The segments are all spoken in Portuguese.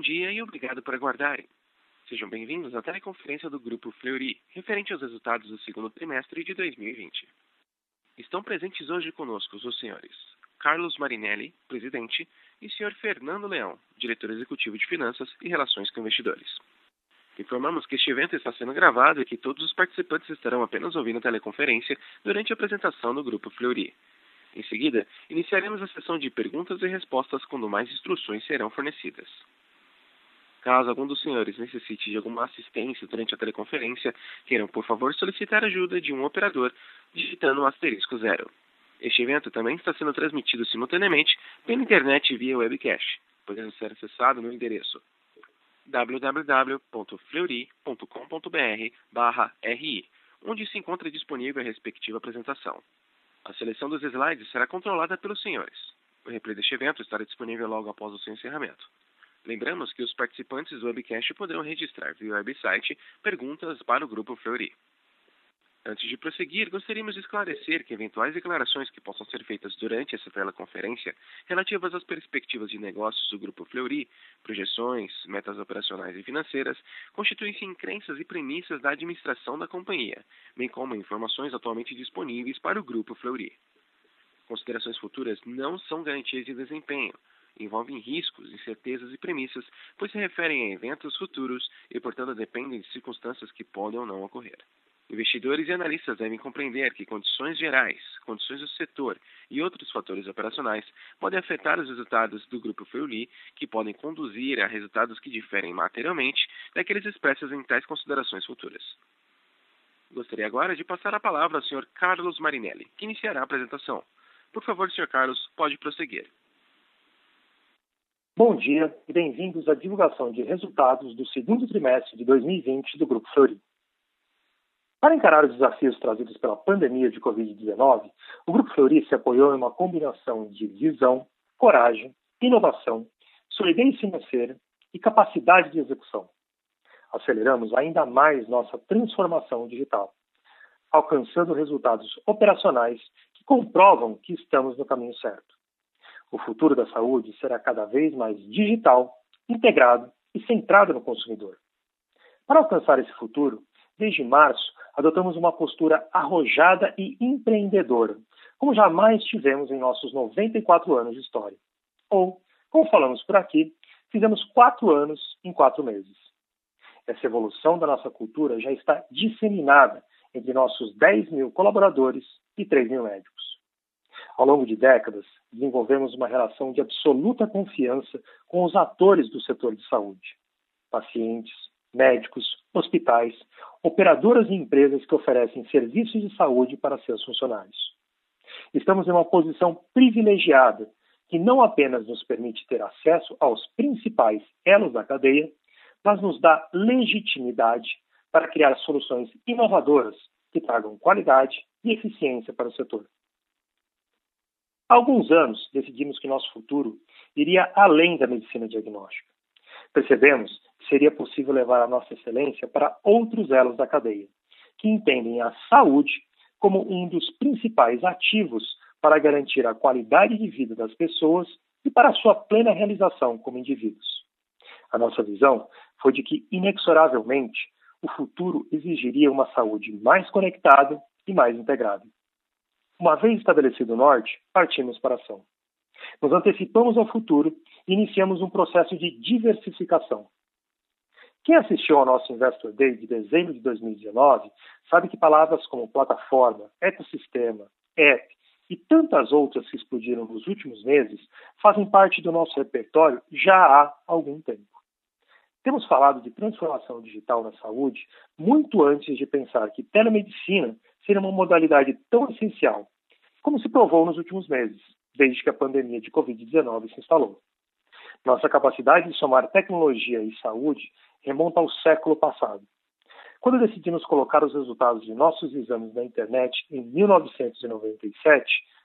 bom dia e obrigado por aguardarem. Sejam bem-vindos à teleconferência do Grupo Fleury, referente aos resultados do segundo trimestre de 2020. Estão presentes hoje conosco os senhores Carlos Marinelli, presidente, e senhor Fernando Leão, diretor executivo de Finanças e Relações com Investidores. Informamos que este evento está sendo gravado e que todos os participantes estarão apenas ouvindo a teleconferência durante a apresentação do Grupo Fleury. Em seguida, iniciaremos a sessão de perguntas e respostas quando mais instruções serão fornecidas. Caso algum dos senhores necessite de alguma assistência durante a teleconferência, queiram, por favor, solicitar ajuda de um operador digitando o asterisco zero. Este evento também está sendo transmitido simultaneamente pela internet via webcast, podendo ser acessado no endereço www.fleury.com.br/ri, onde se encontra disponível a respectiva apresentação. A seleção dos slides será controlada pelos senhores. O replay deste evento estará disponível logo após o seu encerramento. Lembramos que os participantes do webcast poderão registrar via website perguntas para o Grupo Fleury. Antes de prosseguir, gostaríamos de esclarecer que eventuais declarações que possam ser feitas durante essa teleconferência relativas às perspectivas de negócios do Grupo Fleury, projeções, metas operacionais e financeiras, constituem-se em crenças e premissas da administração da companhia, bem como informações atualmente disponíveis para o Grupo Fleury. Considerações futuras não são garantias de desempenho, envolvem riscos, incertezas e premissas, pois se referem a eventos futuros e, portanto, dependem de circunstâncias que podem ou não ocorrer. Investidores e analistas devem compreender que condições gerais, condições do setor e outros fatores operacionais podem afetar os resultados do Grupo Feuli, que podem conduzir a resultados que diferem materialmente daqueles expressos em tais considerações futuras. Gostaria agora de passar a palavra ao Sr. Carlos Marinelli, que iniciará a apresentação. Por favor, Sr. Carlos, pode prosseguir. Bom dia e bem-vindos à divulgação de resultados do segundo trimestre de 2020 do Grupo Fleury. Para encarar os desafios trazidos pela pandemia de Covid-19, o Grupo Fleury se apoiou em uma combinação de visão, coragem, inovação, solidez financeira e capacidade de execução. Aceleramos ainda mais nossa transformação digital, alcançando resultados operacionais que comprovam que estamos no caminho certo. O futuro da saúde será cada vez mais digital, integrado e centrado no consumidor. Para alcançar esse futuro, desde março, adotamos uma postura arrojada e empreendedora, como jamais tivemos em nossos 94 anos de história. Ou, como falamos por aqui, fizemos quatro anos em quatro meses. Essa evolução da nossa cultura já está disseminada entre nossos 10 mil colaboradores e 3 mil médicos. Ao longo de décadas, desenvolvemos uma relação de absoluta confiança com os atores do setor de saúde: pacientes, médicos, hospitais, operadoras e empresas que oferecem serviços de saúde para seus funcionários. Estamos em uma posição privilegiada que não apenas nos permite ter acesso aos principais elos da cadeia, mas nos dá legitimidade para criar soluções inovadoras que tragam qualidade e eficiência para o setor. Há alguns anos, decidimos que nosso futuro iria além da medicina diagnóstica. Percebemos que seria possível levar a nossa excelência para outros elos da cadeia, que entendem a saúde como um dos principais ativos para garantir a qualidade de vida das pessoas e para sua plena realização como indivíduos. A nossa visão foi de que, inexoravelmente, o futuro exigiria uma saúde mais conectada e mais integrada. Uma vez estabelecido o norte, partimos para a ação. Nos antecipamos ao futuro e iniciamos um processo de diversificação. Quem assistiu ao nosso Investor Day de dezembro de 2019 sabe que palavras como plataforma, ecossistema, app e tantas outras que explodiram nos últimos meses fazem parte do nosso repertório já há algum tempo. Temos falado de transformação digital na saúde muito antes de pensar que telemedicina seria uma modalidade tão essencial, como se provou nos últimos meses, desde que a pandemia de Covid-19 se instalou. Nossa capacidade de somar tecnologia e saúde remonta ao século passado. Quando decidimos colocar os resultados de nossos exames na internet em 1997,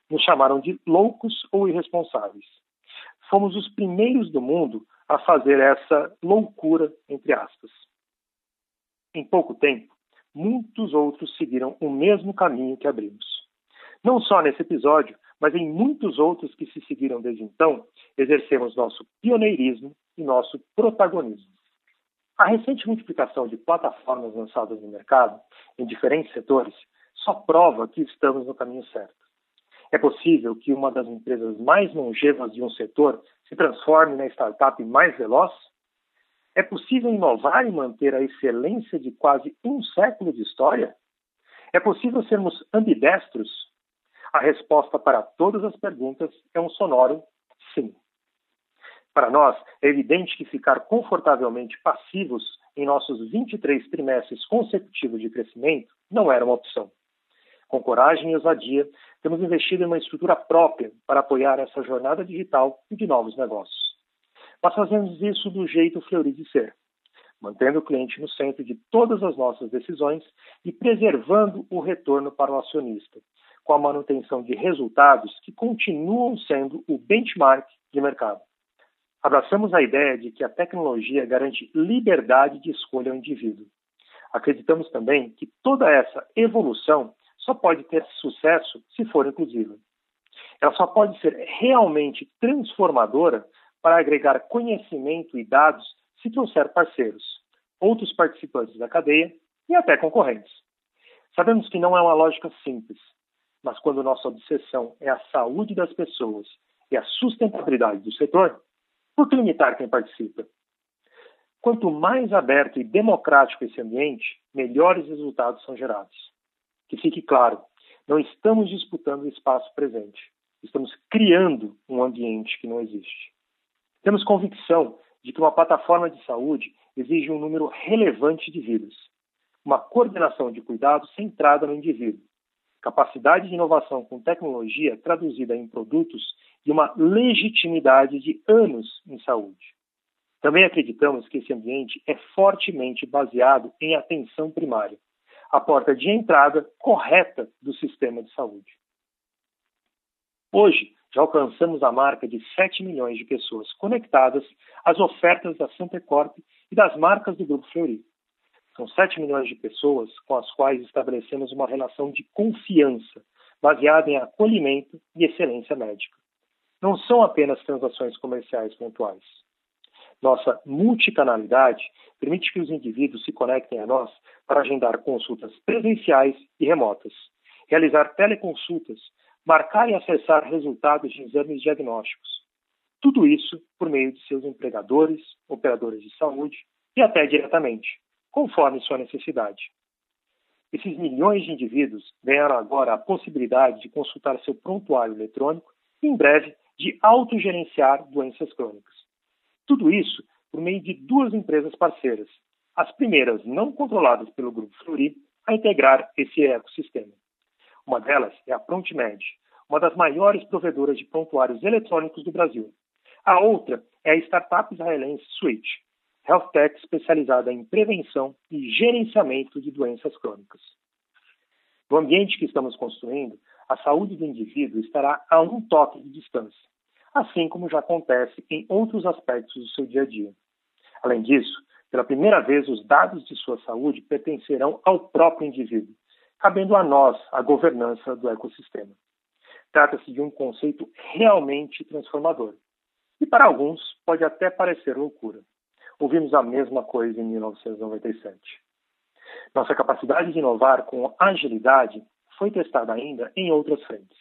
nos chamaram de loucos ou irresponsáveis. Fomos os primeiros do mundo a fazer essa loucura, entre aspas. Em pouco tempo, muitos outros seguiram o mesmo caminho que abrimos. Não só nesse episódio, mas em muitos outros que se seguiram desde então, exercemos nosso pioneirismo e nosso protagonismo. A recente multiplicação de plataformas lançadas no mercado, em diferentes setores, só prova que estamos no caminho certo. É possível que uma das empresas mais longevas de um setor se transforme na startup mais veloz? É possível inovar e manter a excelência de quase um século de história? É possível sermos ambidestros a resposta para todas as perguntas é um sonoro sim. Para nós, é evidente que ficar confortavelmente passivos em nossos 23 trimestres consecutivos de crescimento não era uma opção. Com coragem e ousadia, temos investido em uma estrutura própria para apoiar essa jornada digital e de novos negócios. Mas fazemos isso do jeito Fleury de ser, mantendo o cliente no centro de todas as nossas decisões e preservando o retorno para o acionista, com a manutenção de resultados que continuam sendo o benchmark de mercado. Abraçamos a ideia de que a tecnologia garante liberdade de escolha ao indivíduo. Acreditamos também que toda essa evolução só pode ter sucesso se for inclusiva. Ela só pode ser realmente transformadora para agregar conhecimento e dados se trouxer parceiros, outros participantes da cadeia e até concorrentes. Sabemos que não é uma lógica simples, mas quando nossa obsessão é a saúde das pessoas e a sustentabilidade do setor, por que limitar quem participa? Quanto mais aberto e democrático esse ambiente, melhores resultados são gerados. Que fique claro, não estamos disputando o espaço presente, estamos criando um ambiente que não existe. Temos convicção de que uma plataforma de saúde exige um número relevante de vidas, uma coordenação de cuidados centrada no indivíduo, capacidade de inovação com tecnologia traduzida em produtos e uma legitimidade de anos em saúde. Também acreditamos que esse ambiente é fortemente baseado em atenção primária, a porta de entrada correta do sistema de saúde. Hoje, já alcançamos a marca de 7 milhões de pessoas conectadas às ofertas da Santa Corp e das marcas do Grupo Fleury. São 7 milhões de pessoas com as quais estabelecemos uma relação de confiança, baseada em acolhimento e excelência médica. Não são apenas transações comerciais pontuais. Nossa multicanalidade permite que os indivíduos se conectem a nós para agendar consultas presenciais e remotas, realizar teleconsultas, marcar e acessar resultados de exames diagnósticos. Tudo isso por meio de seus empregadores, operadores de saúde e até diretamente, conforme sua necessidade. Esses milhões de indivíduos ganharam agora a possibilidade de consultar seu prontuário eletrônico e, em breve, de autogerenciar doenças crônicas. Tudo isso por meio de duas empresas parceiras, as primeiras não controladas pelo Grupo Fleury, a integrar esse ecossistema. Uma delas é a ProntMed, uma das maiores provedoras de prontuários eletrônicos do Brasil. A outra é a startup israelense Switch, health tech especializada em prevenção e gerenciamento de doenças crônicas. No ambiente que estamos construindo, a saúde do indivíduo estará a um toque de distância, assim como já acontece em outros aspectos do seu dia a dia. Além disso, pela primeira vez, os dados de sua saúde pertencerão ao próprio indivíduo, cabendo a nós a governança do ecossistema. Trata-se de um conceito realmente transformador. E para alguns pode até parecer loucura ouvimos a mesma coisa em 1997. Nossa capacidade de inovar com agilidade foi testada ainda em outras frentes.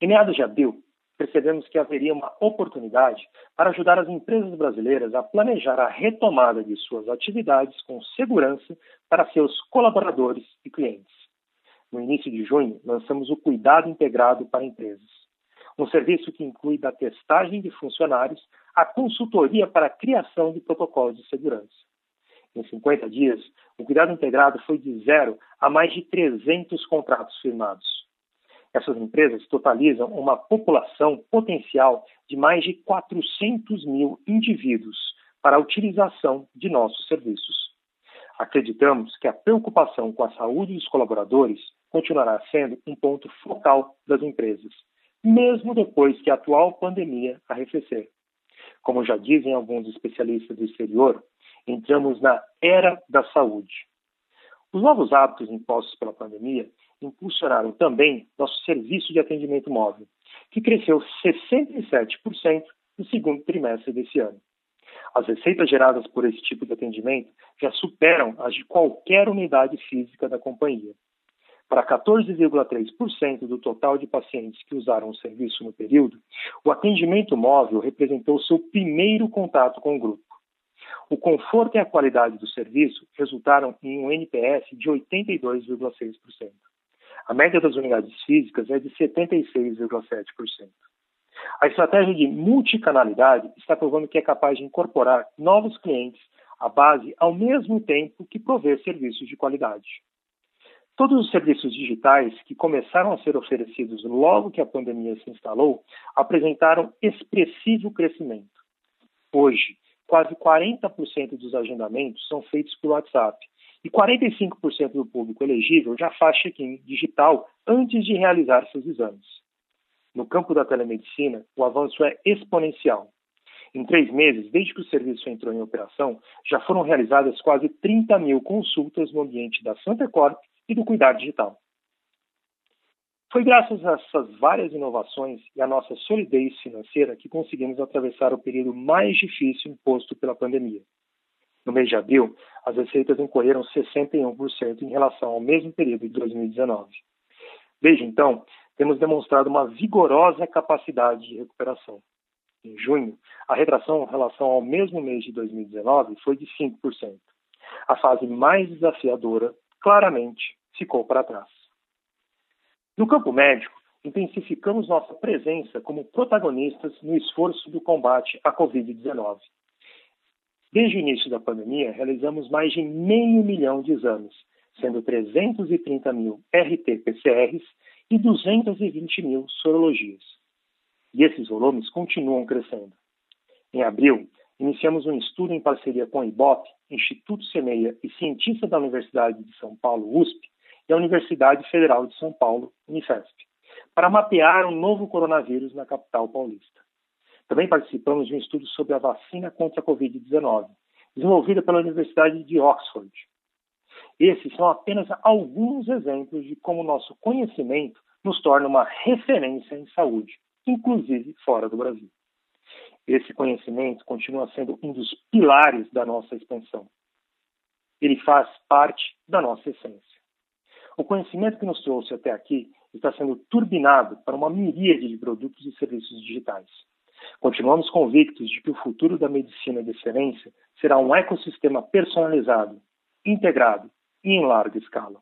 Em meados de abril, percebemos que haveria uma oportunidade para ajudar as empresas brasileiras a planejar a retomada de suas atividades com segurança para seus colaboradores e clientes. No início de junho, lançamos o Cuidado Integrado para Empresas, um serviço que inclui da testagem de funcionários a consultoria para a criação de protocolos de segurança. Em 50 dias, o cuidado integrado foi de zero a mais de 300 contratos firmados. Essas empresas totalizam uma população potencial de mais de 400 mil indivíduos para a utilização de nossos serviços. Acreditamos que a preocupação com a saúde dos colaboradores continuará sendo um ponto focal das empresas, mesmo depois que a atual pandemia arrefecer. Como já dizem alguns especialistas do exterior, entramos na era da saúde. Os novos hábitos impostos pela pandemia impulsionaram também nosso serviço de atendimento móvel, que cresceu 67% no segundo trimestre desse ano. As receitas geradas por esse tipo de atendimento já superam as de qualquer unidade física da companhia. Para 14,3% do total de pacientes que usaram o serviço no período, o atendimento móvel representou seu primeiro contato com o grupo. O conforto e a qualidade do serviço resultaram em um NPS de 82,6%. A média das unidades físicas é de 76,7%. A estratégia de multicanalidade está provando que é capaz de incorporar novos clientes à base ao mesmo tempo que prover serviços de qualidade. Todos os serviços digitais que começaram a ser oferecidos logo que a pandemia se instalou apresentaram expressivo crescimento. Hoje, quase 40% dos agendamentos são feitos por WhatsApp e 45% do público elegível já faz check-in digital antes de realizar seus exames. No campo da telemedicina, o avanço é exponencial. Em três meses, desde que o serviço entrou em operação, já foram realizadas quase 30 mil consultas no ambiente da Santa Corp e do Cuidar Digital. Foi graças a essas várias inovações e à nossa solidez financeira que conseguimos atravessar o período mais difícil imposto pela pandemia. No mês de abril, as receitas incorreram 61% em relação ao mesmo período de 2019. Desde então, temos demonstrado uma vigorosa capacidade de recuperação. Em junho, a retração em relação ao mesmo mês de 2019 foi de 5%. A fase mais desafiadora, claramente, ficou para trás. No campo médico, intensificamos nossa presença como protagonistas no esforço do combate à Covid-19. Desde o início da pandemia, realizamos mais de meio milhão de exames, sendo 330 mil RT-PCRs e 220 mil sorologias. E esses volumes continuam crescendo. Em abril, iniciamos um estudo em parceria com o IBOP, Instituto Semeia e cientistas da Universidade de São Paulo, USP, e a Universidade Federal de São Paulo, Unifesp, para mapear um novo coronavírus na capital paulista. Também participamos de um estudo sobre a vacina contra a Covid-19, desenvolvida pela Universidade de Oxford. Esses são apenas alguns exemplos de como nosso conhecimento nos torna uma referência em saúde, inclusive fora do Brasil. Esse conhecimento continua sendo um dos pilares da nossa expansão. Ele faz parte da nossa essência. O conhecimento que nos trouxe até aqui está sendo turbinado para uma miríade de produtos e serviços digitais. Continuamos convictos de que o futuro da medicina de excelência será um ecossistema personalizado, integrado e em larga escala.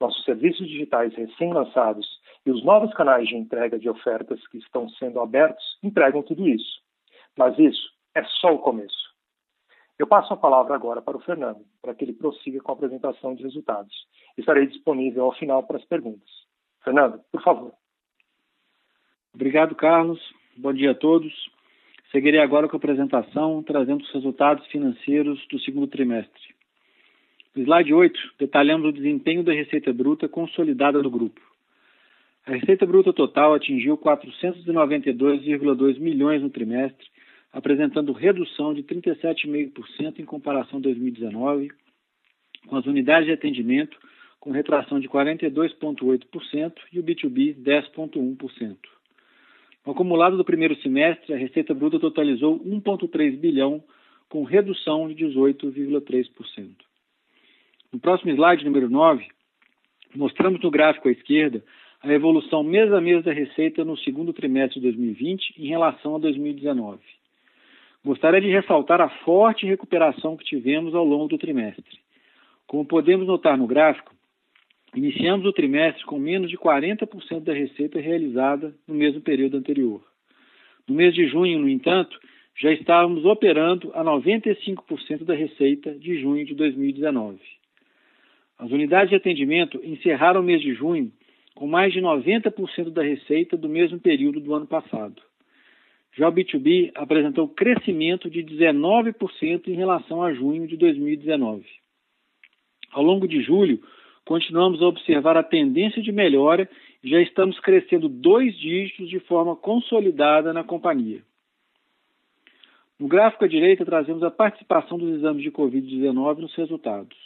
Nossos serviços digitais recém-lançados e os novos canais de entrega de ofertas que estão sendo abertos entregam tudo isso. Mas isso é só o começo. Eu passo a palavra agora para o Fernando, para que ele prossiga com a apresentação de resultados. Estarei disponível ao final para as perguntas. Fernando, por favor. Obrigado, Carlos. Bom dia a todos. Seguirei agora com a apresentação, trazendo os resultados financeiros do segundo trimestre. No slide 8, detalhamos o desempenho da receita bruta consolidada do grupo. A receita bruta total atingiu 492,2 milhões no trimestre, apresentando redução de 37,5% em comparação a 2019, com as unidades de atendimento com retração de 42,8% e o B2B 10,1%. No acumulado do primeiro semestre, a receita bruta totalizou 1,3 bilhão, com redução de 18,3%. No próximo slide, número 9, mostramos no gráfico à esquerda a evolução mês a mês da receita no segundo trimestre de 2020 em relação a 2019. Gostaria de ressaltar a forte recuperação que tivemos ao longo do trimestre. Como podemos notar no gráfico, iniciamos o trimestre com menos de 40% da receita realizada no mesmo período anterior. No mês de junho, no entanto, já estávamos operando a 95% da receita de junho de 2019. As unidades de atendimento encerraram o mês de junho com mais de 90% da receita do mesmo período do ano passado. Já o B2B apresentou crescimento de 19% em relação a junho de 2019. Ao longo de julho, continuamos a observar a tendência de melhora e já estamos crescendo dois dígitos de forma consolidada na companhia. No gráfico à direita, trazemos a participação dos exames de Covid-19 nos resultados.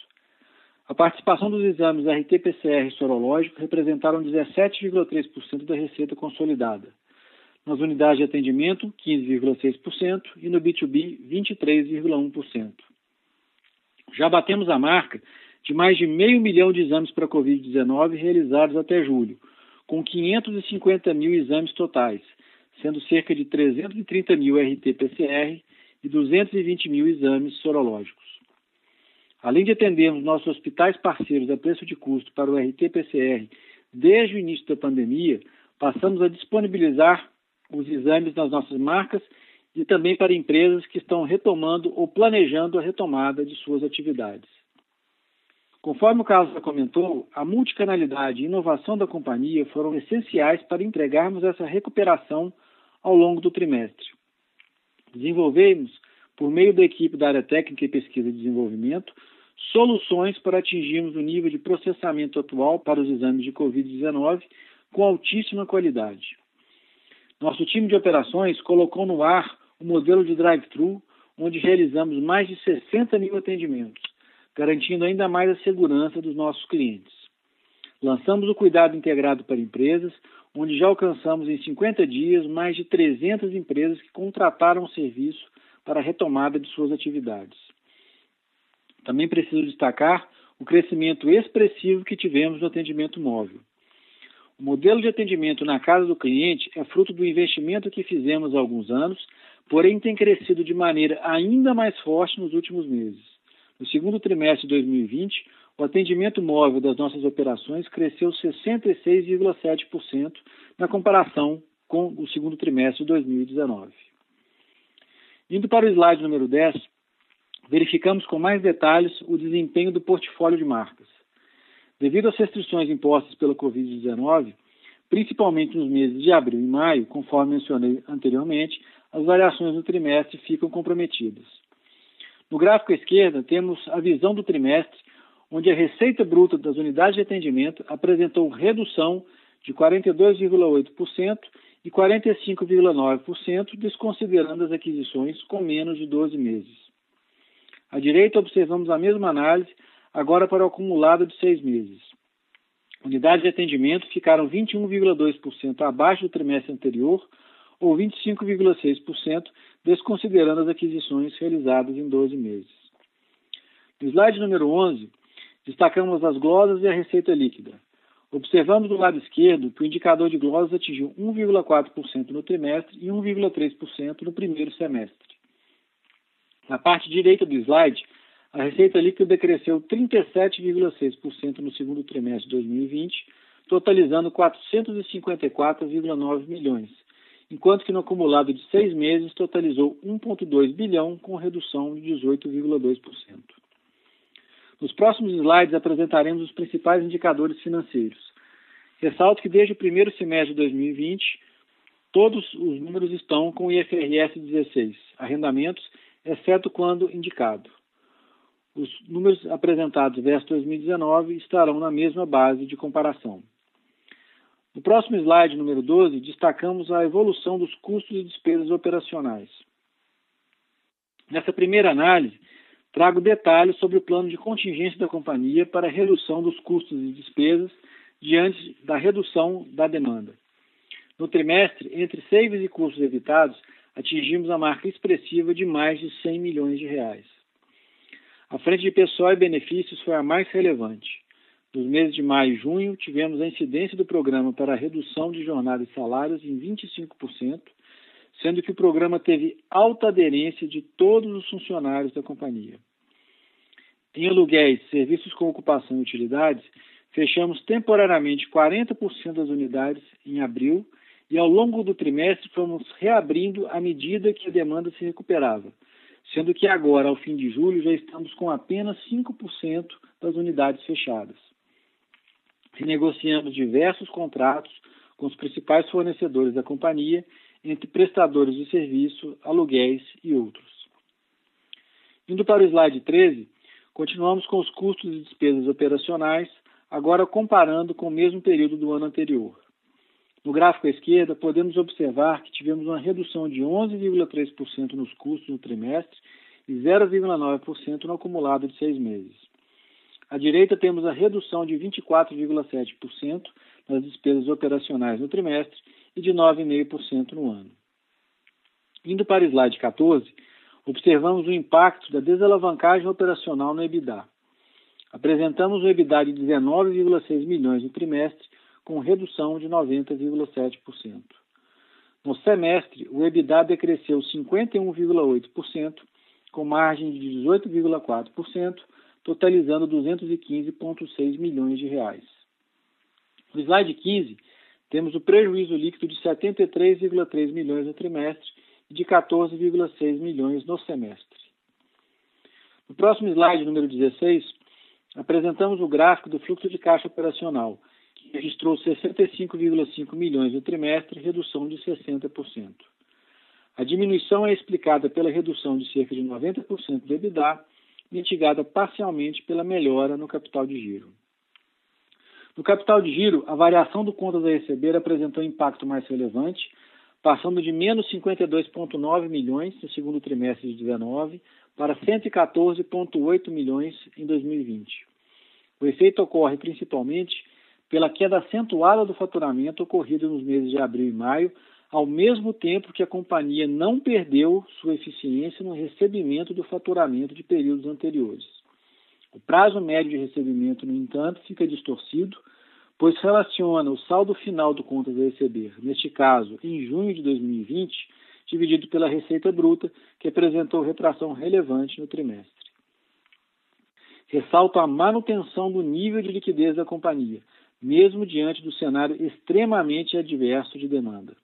A participação dos exames RT-PCR sorológico representaram 17,3% da receita consolidada. Nas unidades de atendimento, 15,6% e no B2B, 23,1%. Já batemos a marca de mais de meio milhão de exames para Covid-19 realizados até julho, com 550 mil exames totais, sendo cerca de 330 mil RT-PCR e 220 mil exames sorológicos. Além de atendermos nossos hospitais parceiros a preço de custo para o RT-PCR desde o início da pandemia, passamos a disponibilizar os exames nas nossas marcas e também para empresas que estão retomando ou planejando a retomada de suas atividades. Conforme o Carlos já comentou, a multicanalidade e inovação da companhia foram essenciais para entregarmos essa recuperação ao longo do trimestre. Desenvolvemos, por meio da equipe da área técnica e pesquisa e desenvolvimento, soluções para atingirmos o nível de processamento atual para os exames de Covid-19 com altíssima qualidade. Nosso time de operações colocou no ar o modelo de drive-thru, onde realizamos mais de 60 mil atendimentos, garantindo ainda mais a segurança dos nossos clientes. Lançamos o Cuidado Integrado para Empresas, onde já alcançamos em 50 dias mais de 300 empresas que contrataram o serviço para a retomada de suas atividades. Também preciso destacar o crescimento expressivo que tivemos no atendimento móvel. O modelo de atendimento na casa do cliente é fruto do investimento que fizemos há alguns anos, porém tem crescido de maneira ainda mais forte nos últimos meses. No segundo trimestre de 2020, o atendimento móvel das nossas operações cresceu 66,7% na comparação com o segundo trimestre de 2019. Indo para o slide número 10, verificamos com mais detalhes o desempenho do portfólio de marcas. Devido às restrições impostas pela Covid-19, principalmente nos meses de abril e maio, conforme mencionei anteriormente, as variações no trimestre ficam comprometidas. No gráfico à esquerda, temos a visão do trimestre, onde a receita bruta das unidades de atendimento apresentou redução de 42,8% e 45,9%, desconsiderando as aquisições com menos de 12 meses. À direita, observamos a mesma análise agora para o acumulado de seis meses. Unidades de atendimento ficaram 21,2% abaixo do trimestre anterior, ou 25,6%, desconsiderando as aquisições realizadas em 12 meses. No slide número 11, destacamos as glosas e a receita líquida. Observamos do lado esquerdo que o indicador de glosas atingiu 1,4% no trimestre e 1,3% no primeiro semestre. Na parte direita do slide, a receita líquida cresceu 37,6% no segundo trimestre de 2020, totalizando 454,9 milhões, enquanto que no acumulado de seis meses totalizou 1,2 bilhão, com redução de 18,2%. Nos próximos slides apresentaremos os principais indicadores financeiros. Ressalto que desde o primeiro semestre de 2020, todos os números estão com o IFRS 16, arrendamentos, exceto quando indicado os números apresentados versus 2019 estarão na mesma base de comparação. No próximo slide, número 12, destacamos a evolução dos custos e despesas operacionais. Nessa primeira análise, trago detalhes sobre o plano de contingência da companhia para redução dos custos e despesas diante da redução da demanda. No trimestre, entre saves e custos evitados, atingimos a marca expressiva de mais de 100 milhões de reais. A frente de pessoal e benefícios foi a mais relevante. Nos meses de maio e junho, tivemos a incidência do programa para a redução de jornada e salários em 25%, sendo que o programa teve alta aderência de todos os funcionários da companhia. Em aluguéis, serviços com ocupação e utilidades, fechamos temporariamente 40% das unidades em abril e ao longo do trimestre fomos reabrindo à medida que a demanda se recuperava, sendo que agora, ao fim de julho, já estamos com apenas 5% das unidades fechadas. Renegociamos diversos contratos com os principais fornecedores da companhia, entre prestadores de serviço, aluguéis e outros. Indo para o slide 13, continuamos com os custos e despesas operacionais, agora comparando com o mesmo período do ano anterior. No gráfico à esquerda, podemos observar que tivemos uma redução de 11,3% nos custos no trimestre e 0,9% no acumulado de seis meses. À direita, temos a redução de 24,7% nas despesas operacionais no trimestre e de 9,5% no ano. Indo para o slide 14, observamos o impacto da desalavancagem operacional no EBITDA. Apresentamos um EBITDA de 19,6 milhões no trimestre, com redução de 90,7%. No semestre, o EBITDA decresceu 51,8%, com margem de 18,4%, totalizando 215,6 milhões de reais. No slide 15, temos o prejuízo líquido de 73,3 milhões no trimestre e de 14,6 milhões no semestre. No próximo slide, número 16, apresentamos o gráfico do fluxo de caixa operacional, que registrou 65,5 milhões no trimestre, redução de 60%. A diminuição é explicada pela redução de cerca de 90% do EBITDA, mitigada parcialmente pela melhora no capital de giro. No capital de giro, a variação do contas a receber apresentou impacto mais relevante, passando de menos 52,9 milhões no segundo trimestre de 2019 para 114,8 milhões em 2020. O efeito ocorre principalmente pela queda acentuada do faturamento ocorrida nos meses de abril e maio, ao mesmo tempo que a companhia não perdeu sua eficiência no recebimento do faturamento de períodos anteriores. O prazo médio de recebimento, no entanto, fica distorcido, pois relaciona o saldo final do contas a receber, neste caso, em junho de 2020, dividido pela receita bruta, que apresentou retração relevante no trimestre. Ressalto a manutenção do nível de liquidez da companhia, mesmo diante do cenário extremamente adverso de demanda.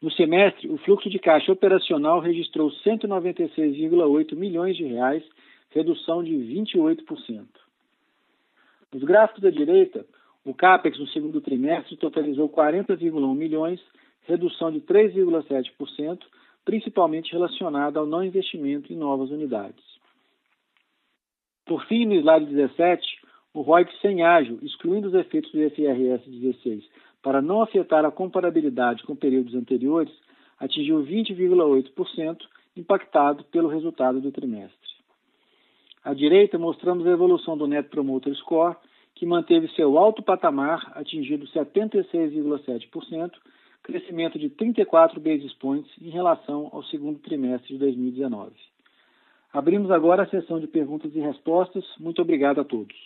No semestre, o fluxo de caixa operacional registrou 196,8 milhões de reais, redução de 28%. Nos gráficos da direita, o CAPEX no segundo trimestre totalizou 40,1 milhões, redução de 3,7%, principalmente relacionada ao não investimento em novas unidades. Por fim, no slide 17, o ROIC sem ágil, excluindo os efeitos do IFRS 16, para não afetar a comparabilidade com períodos anteriores, atingiu 20,8%, impactado pelo resultado do trimestre. À direita, mostramos a evolução do Net Promoter Score, que manteve seu alto patamar, atingido 76,7%, crescimento de 34 basis points em relação ao segundo trimestre de 2019. Abrimos agora a sessão de perguntas e respostas. Muito obrigado a todos.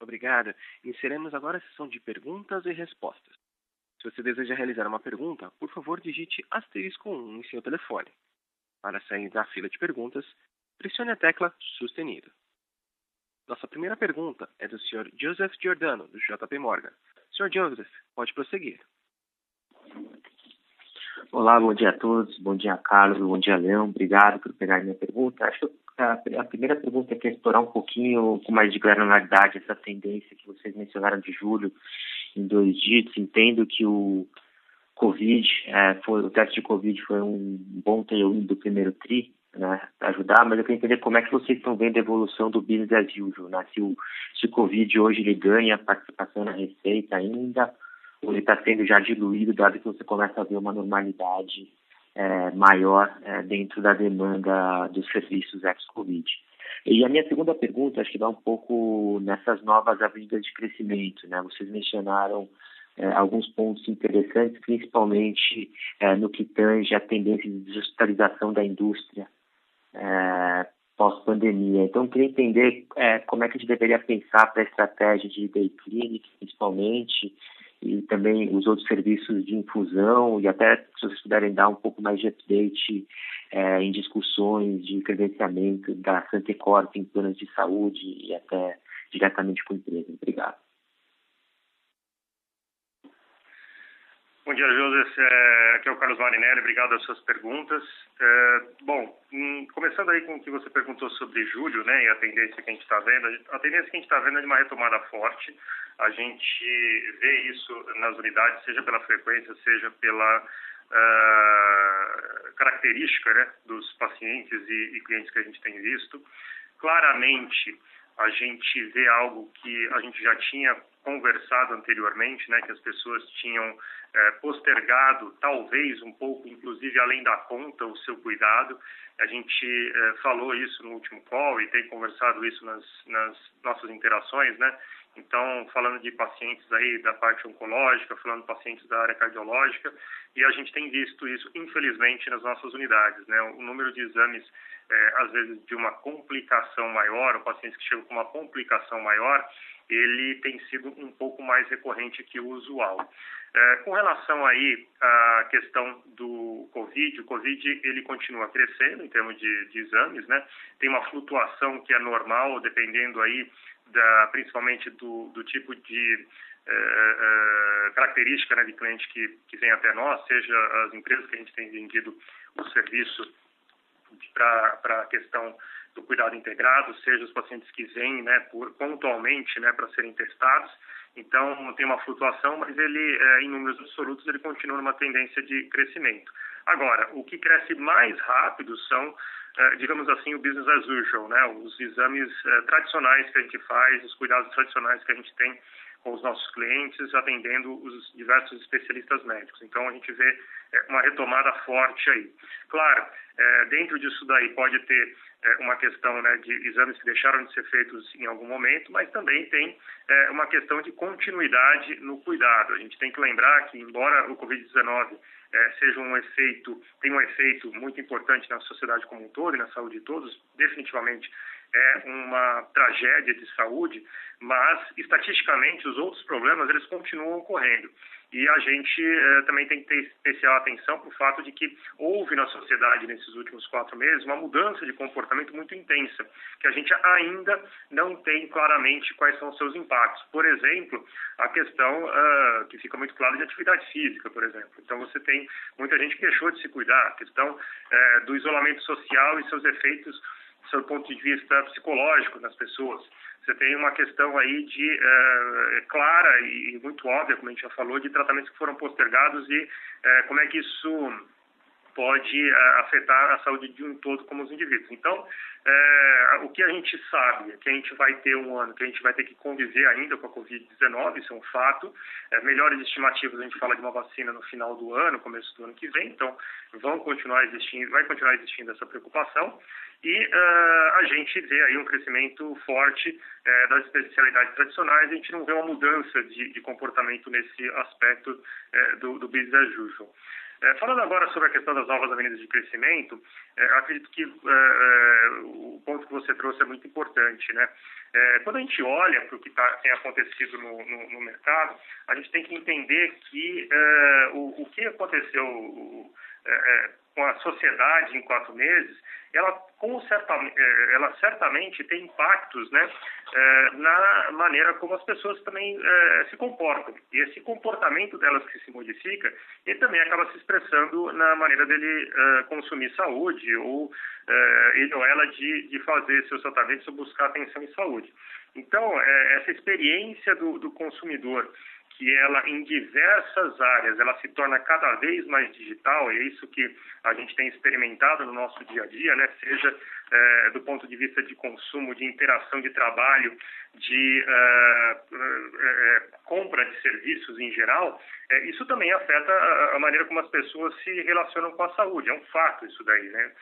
Obrigado. Iniciaremos agora a sessão de perguntas e respostas. Se você deseja realizar uma pergunta, por favor digite asterisco 1 em seu telefone. Para sair da fila de perguntas, pressione a tecla sustenido. Nossa primeira pergunta é do Sr. Joseph Giordano, do JP Morgan. Sr. Joseph, pode prosseguir. Olá, bom dia a todos. Bom dia, Carlos. Bom dia, Leão. Obrigado por pegar minha pergunta. Acho que a, primeira pergunta é explorar um pouquinho com mais de granularidade essa tendência que vocês mencionaram de julho em dois dígitos. Entendo que o Covid, é, foi, o teste de Covid foi um bom tailwind do primeiro TRI, né, ajudar, mas eu queria entender como é que vocês estão vendo a evolução do business as usual, né? Se o, se o Covid hoje ele ganha participação na receita ainda, ou ele está sendo já diluído, dado que você começa a ver uma normalidade é, maior é, dentro da demanda dos serviços ex-Covid. E a minha segunda pergunta, acho que dá um pouco nessas novas avenidas de crescimento. Né? Vocês mencionaram é, alguns pontos interessantes, principalmente é, no que tange a tendência de digitalização da indústria é, pós-pandemia. Então, queria entender é, como é que a gente deveria pensar para a estratégia de day clinic, principalmente, e também os outros serviços de infusão e até se vocês puderem dar um pouco mais de update é, em discussões de credenciamento da Santecorp em planos de saúde e até diretamente com a empresa. Obrigado. Bom dia, José. Aqui é o Carlos Marinelli. Obrigado às suas perguntas. É, bom, hum, começando aí com o que você perguntou sobre julho, né, e a tendência que a gente está vendo. A tendência que a gente está vendo é de uma retomada forte. A gente vê isso nas unidades, seja pela frequência, seja pela uh, característica né, dos pacientes e, e clientes que a gente tem visto. Claramente, a gente vê algo que a gente já tinha conversado anteriormente, né, que as pessoas tinham é, postergado, talvez um pouco, inclusive além da conta, o seu cuidado. A gente é, falou isso no último call e tem conversado isso nas, nas nossas interações, né? Então, falando de pacientes aí da parte oncológica, falando de pacientes da área cardiológica, e a gente tem visto isso, infelizmente, nas nossas unidades, né? O número de exames, é, às vezes, de uma complicação maior, o paciente que chega com uma complicação maior, ele tem sido um pouco mais recorrente que o usual. É, com relação aí à questão do Covid, o Covid ele continua crescendo em termos de, de exames, né? Tem uma flutuação que é normal, dependendo aí da, principalmente do, do tipo de é, é, característica né, de cliente que, que vem até nós, seja as empresas que a gente tem vendido o serviço para a questão do cuidado integrado, seja os pacientes que vêm né, por, pontualmente né, para serem testados. Então, tem uma flutuação, mas ele, é, em números absolutos, ele continua numa tendência de crescimento. Agora, o que cresce mais rápido são, é, digamos assim, o business as usual, né? os exames é, tradicionais que a gente faz, os cuidados tradicionais que a gente tem com os nossos clientes, atendendo os diversos especialistas médicos. Então, a gente vê é, uma retomada forte aí. Claro, é, dentro disso daí pode ter é, uma questão né, de exames que deixaram de ser feitos em algum momento, mas também tem uma questão de continuidade no cuidado. A gente tem que lembrar que, embora o Covid-19 é, seja um efeito, tem um efeito muito importante na sociedade como um todo e na saúde de todos, definitivamente é uma tragédia de saúde, mas estatisticamente os outros problemas eles continuam ocorrendo. E a gente eh, também tem que ter especial atenção para o fato de que houve na sociedade nesses últimos quatro meses uma mudança de comportamento muito intensa, que a gente ainda não tem claramente quais são os seus impactos. Por exemplo, a questão uh, que fica muito clara de atividade física, por exemplo. Então você tem muita gente que deixou de se cuidar, a questão uh, do isolamento social e seus efeitos o ponto de vista psicológico nas pessoas. Você tem uma questão aí de é, clara e muito óbvia, como a gente já falou, de tratamentos que foram postergados e é, como é que isso pode é, afetar a saúde de um todo como os indivíduos. Então, é, o que a gente sabe é que a gente vai ter um ano que a gente vai ter que conviver ainda com a Covid-19, isso é um fato. É, melhores estimativas, a gente fala de uma vacina no final do ano, começo do ano que vem, então vão continuar existindo, vai continuar existindo essa preocupação. E uh, a gente vê aí um crescimento forte das especialidades tradicionais, a gente não vê uma mudança de, de comportamento nesse aspecto do, do business as usual. É, falando agora sobre a questão das novas avenidas de crescimento, é, acredito que é, o ponto que você trouxe é muito importante. Né? quando a gente olha para o que tá, tem acontecido no, no, no, mercado, a gente tem que entender que o, o, que aconteceu com a sociedade em quatro meses ela, com certa, eh, ela certamente tem impactos né, eh, na maneira como as pessoas também eh, se comportam. E esse comportamento delas que se modifica, ele também acaba se expressando na maneira dele consumir saúde ou ele ou ela de, de fazer seus tratamentos ou buscar atenção em saúde. Então, essa experiência do, do consumidor que ela em diversas áreas ela se torna cada vez mais digital e é isso que a gente tem experimentado no nosso dia a dia, né? Seja é, do ponto de vista de consumo, de interação de trabalho, de é, é, compra de serviços em geral, isso também afeta a, a maneira como as pessoas se relacionam com a saúde. É um fato isso daí, né?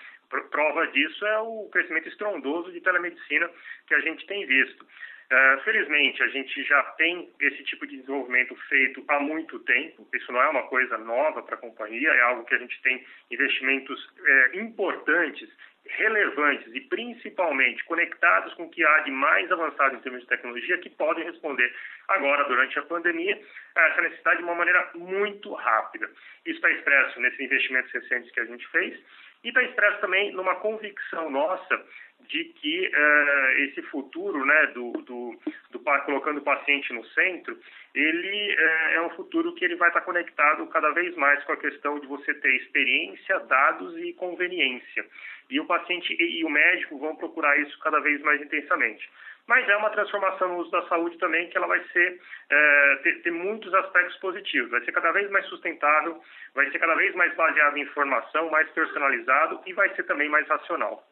Prova disso é o crescimento estrondoso de telemedicina que a gente tem visto. Uh, felizmente, a gente já tem esse tipo de desenvolvimento feito há muito tempo. Isso não é uma coisa nova para a companhia, é algo que a gente tem investimentos é, importantes, relevantes e principalmente conectados com o que há de mais avançado em termos de tecnologia que podem responder agora, durante a pandemia, a essa necessidade de uma maneira muito rápida. Isso está expresso nesses investimentos recentes que a gente fez e está expresso também numa convicção nossa de que uh, esse futuro, né, do, do, do, colocando o paciente no centro, ele uh, é um futuro que ele vai estar conectado cada vez mais com a questão de você ter experiência, dados e conveniência. E o paciente e, e o médico vão procurar isso cada vez mais intensamente mas é uma transformação no uso da saúde também que ela vai ser é, ter, ter, muitos aspectos positivos. Vai ser cada vez mais sustentável, vai ser cada vez mais baseado em informação, mais personalizado e vai ser também mais racional.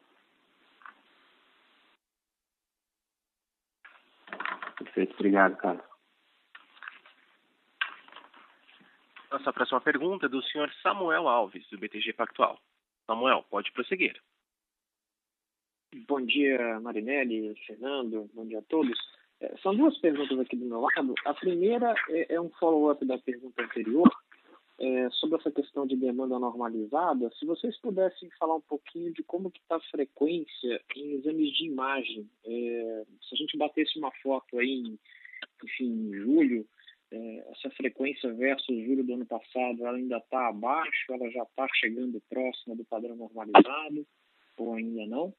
Perfeito, obrigado, Carlos. Nossa próxima pergunta é do senhor Samuel Alves, do BTG Pactual. Samuel, pode prosseguir. Bom dia, Marinelli, Fernando, bom dia a todos. É, são duas perguntas aqui do meu lado. A primeira é, é um follow-up da pergunta anterior, é, sobre essa questão de demanda normalizada. Se vocês pudessem falar um pouquinho de como que está a frequência em exames de imagem. É, se a gente batesse uma foto aí, em, enfim, em julho, é, essa frequência versus julho do ano passado, ela ainda está abaixo, ela já está chegando próxima do padrão normalizado, ou ainda não?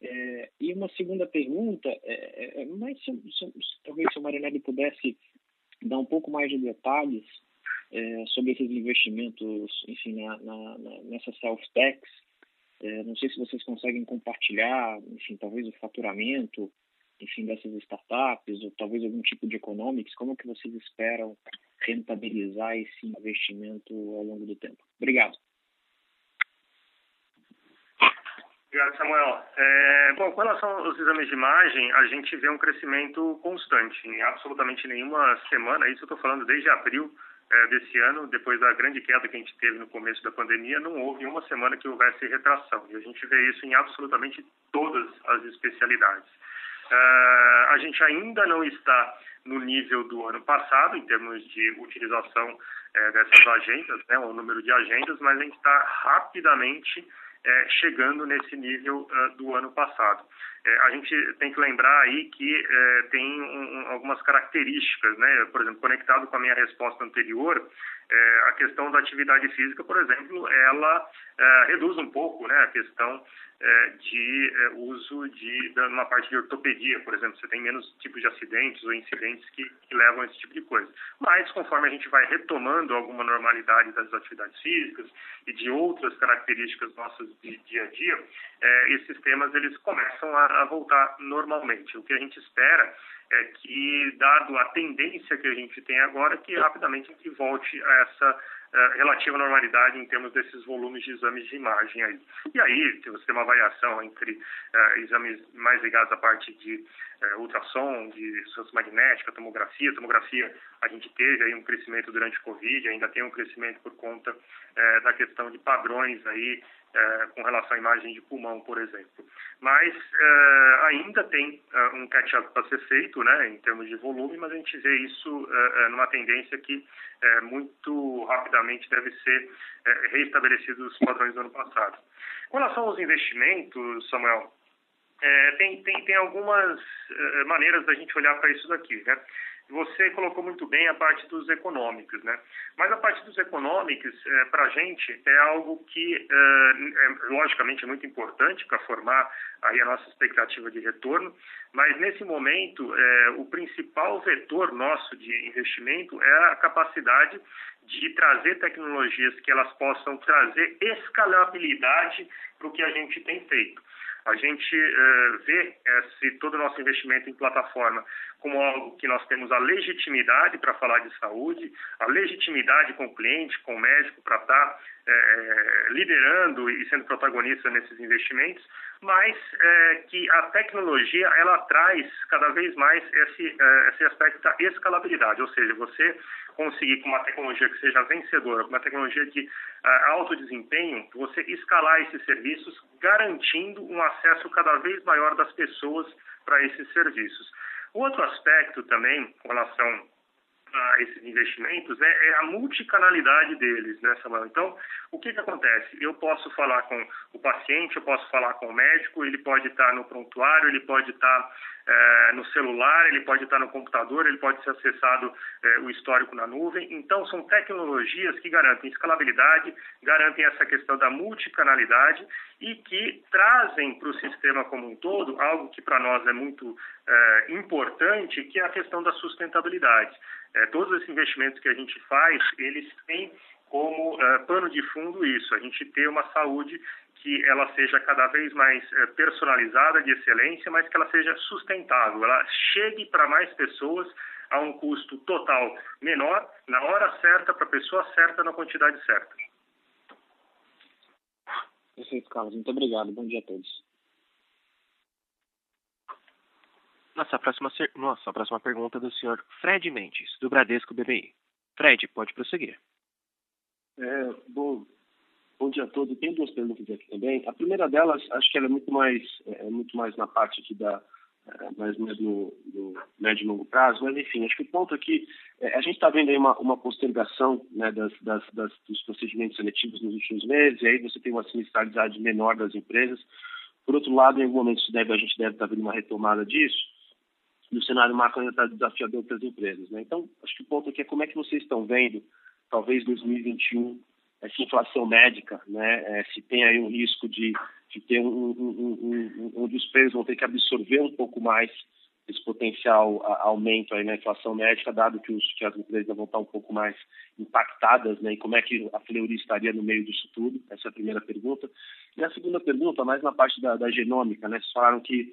É, e uma segunda pergunta, é, é, é mas se, se, talvez se o Marinelli pudesse dar um pouco mais de detalhes é, sobre esses investimentos, enfim, na, na, nessa self-tax. É, não sei se vocês conseguem compartilhar, enfim, talvez o faturamento, enfim, dessas startups, ou talvez algum tipo de economics. Como que vocês esperam rentabilizar esse investimento ao longo do tempo? Obrigado. Obrigado, Samuel. É, bom, com relação aos exames de imagem, a gente vê um crescimento constante. Em absolutamente nenhuma semana, isso eu estou falando desde abril é, desse ano, depois da grande queda que a gente teve no começo da pandemia, não houve uma semana que houvesse retração. E a gente vê isso em absolutamente todas as especialidades. Uh, a gente ainda não está no nível do ano passado, em termos de utilização é, dessas agendas, né, o número de agendas, mas a gente está rapidamente é, chegando nesse nível uh, do ano passado. É, a gente tem que lembrar aí que é, tem um, algumas características, né? Por exemplo, conectado com a minha resposta anterior, é, a questão da atividade física, por exemplo, ela é, reduz um pouco né, a questão é, de é, uso de, de uma parte de ortopedia, por exemplo, você tem menos tipos de acidentes ou incidentes que, que levam a esse tipo de coisa. Mas, conforme a gente vai retomando alguma normalidade das atividades físicas e de outras características nossas de dia a dia, esses temas eles começam a, a voltar normalmente. O que a gente espera é que, dado a tendência que a gente tem agora, que rapidamente volte a essa uh, relativa normalidade em termos desses volumes de exames de imagem aí. E aí, você tem uma variação entre uh, exames mais ligados à parte de uh, ultrassom, de ressonância magnética, tomografia. Tomografia, a gente teve aí um crescimento durante o Covid, ainda tem um crescimento por conta da questão de padrões aí é, com relação à imagem de pulmão, por exemplo. Mas é, ainda tem é, um catch-up para ser feito, né, em termos de volume, mas a gente vê isso é, é, numa tendência que é, muito rapidamente deve ser reestabelecido os padrões do ano passado. Com relação aos investimentos, Samuel, tem, tem, tem algumas maneiras da gente olhar para isso daqui, né? Você colocou muito bem a parte dos econômicos, né? Mas a parte dos econômicos, é, para a gente, é algo que, é, é, logicamente, é muito importante para formar aí a nossa expectativa de retorno, mas nesse momento, é, o principal vetor nosso de investimento é a capacidade de trazer tecnologias que elas possam trazer escalabilidade para o que a gente tem feito a gente vê esse, todo o nosso investimento em plataforma como algo que nós temos a legitimidade para falar de saúde, a legitimidade com o cliente, com o médico, para estar tá, é, liderando e sendo protagonista nesses investimentos, mas é, que a tecnologia ela traz cada vez mais esse, é, esse aspecto da escalabilidade, ou seja, você conseguir com uma tecnologia que seja vencedora, com uma tecnologia de uh, alto desempenho, você escalar esses serviços, garantindo um acesso cada vez maior das pessoas para esses serviços. Outro aspecto também, com relação a esses investimentos é, é, a multicanalidade deles, né, Samuel? Então, o que, que acontece? Eu posso falar com o paciente, eu posso falar com o médico, ele pode estar no prontuário, ele pode estar é, no celular, ele pode estar no computador, ele pode ser acessado é, o histórico na nuvem. Então, são tecnologias que garantem escalabilidade, garantem essa questão da multicanalidade e que trazem para o sistema como um todo algo que para nós é muito é, importante, que é a questão da sustentabilidade. É, todos esses investimentos que a gente faz, eles têm como uh, pano de fundo isso, a gente ter uma saúde que ela seja cada vez mais uh, personalizada, de excelência, mas que ela seja sustentável, ela chegue para mais pessoas a um custo total menor, na hora certa, para a pessoa certa, na quantidade certa. Perfeito, Carlos. Muito obrigado. Bom dia a todos. Nossa próxima, nossa próxima pergunta é do senhor Fred Mendes, do Bradesco BBI. Fred, pode prosseguir. É, bom, bom dia a todos. Tem duas perguntas aqui também. A primeira delas, acho que ela é muito mais, é, muito mais na parte aqui da, é, mais mesmo no, médio e longo prazo, mas enfim, acho que o ponto aqui, é, a gente está vendo aí uma, uma postergação né, das, das, das, dos procedimentos seletivos nos últimos meses, e aí você tem uma sinistralidade menor das empresas. Por outro lado, em algum momento deve, a gente deve estar tá vendo uma retomada disso, e o cenário macro ainda está desafiador para as empresas. Né? Então, acho que o ponto aqui é como é que vocês estão vendo, talvez 2021, essa inflação médica, né? É, se tem aí um risco de, de ter um, um, um, um, preços vão ter que absorver um pouco mais esse potencial aumento aí na inflação médica, dado que, os, que as empresas vão estar um pouco mais impactadas, né? E como é que a Fleury estaria no meio disso tudo? Essa é a primeira pergunta. E a segunda pergunta, mais na parte da, da genômica, né? Vocês falaram que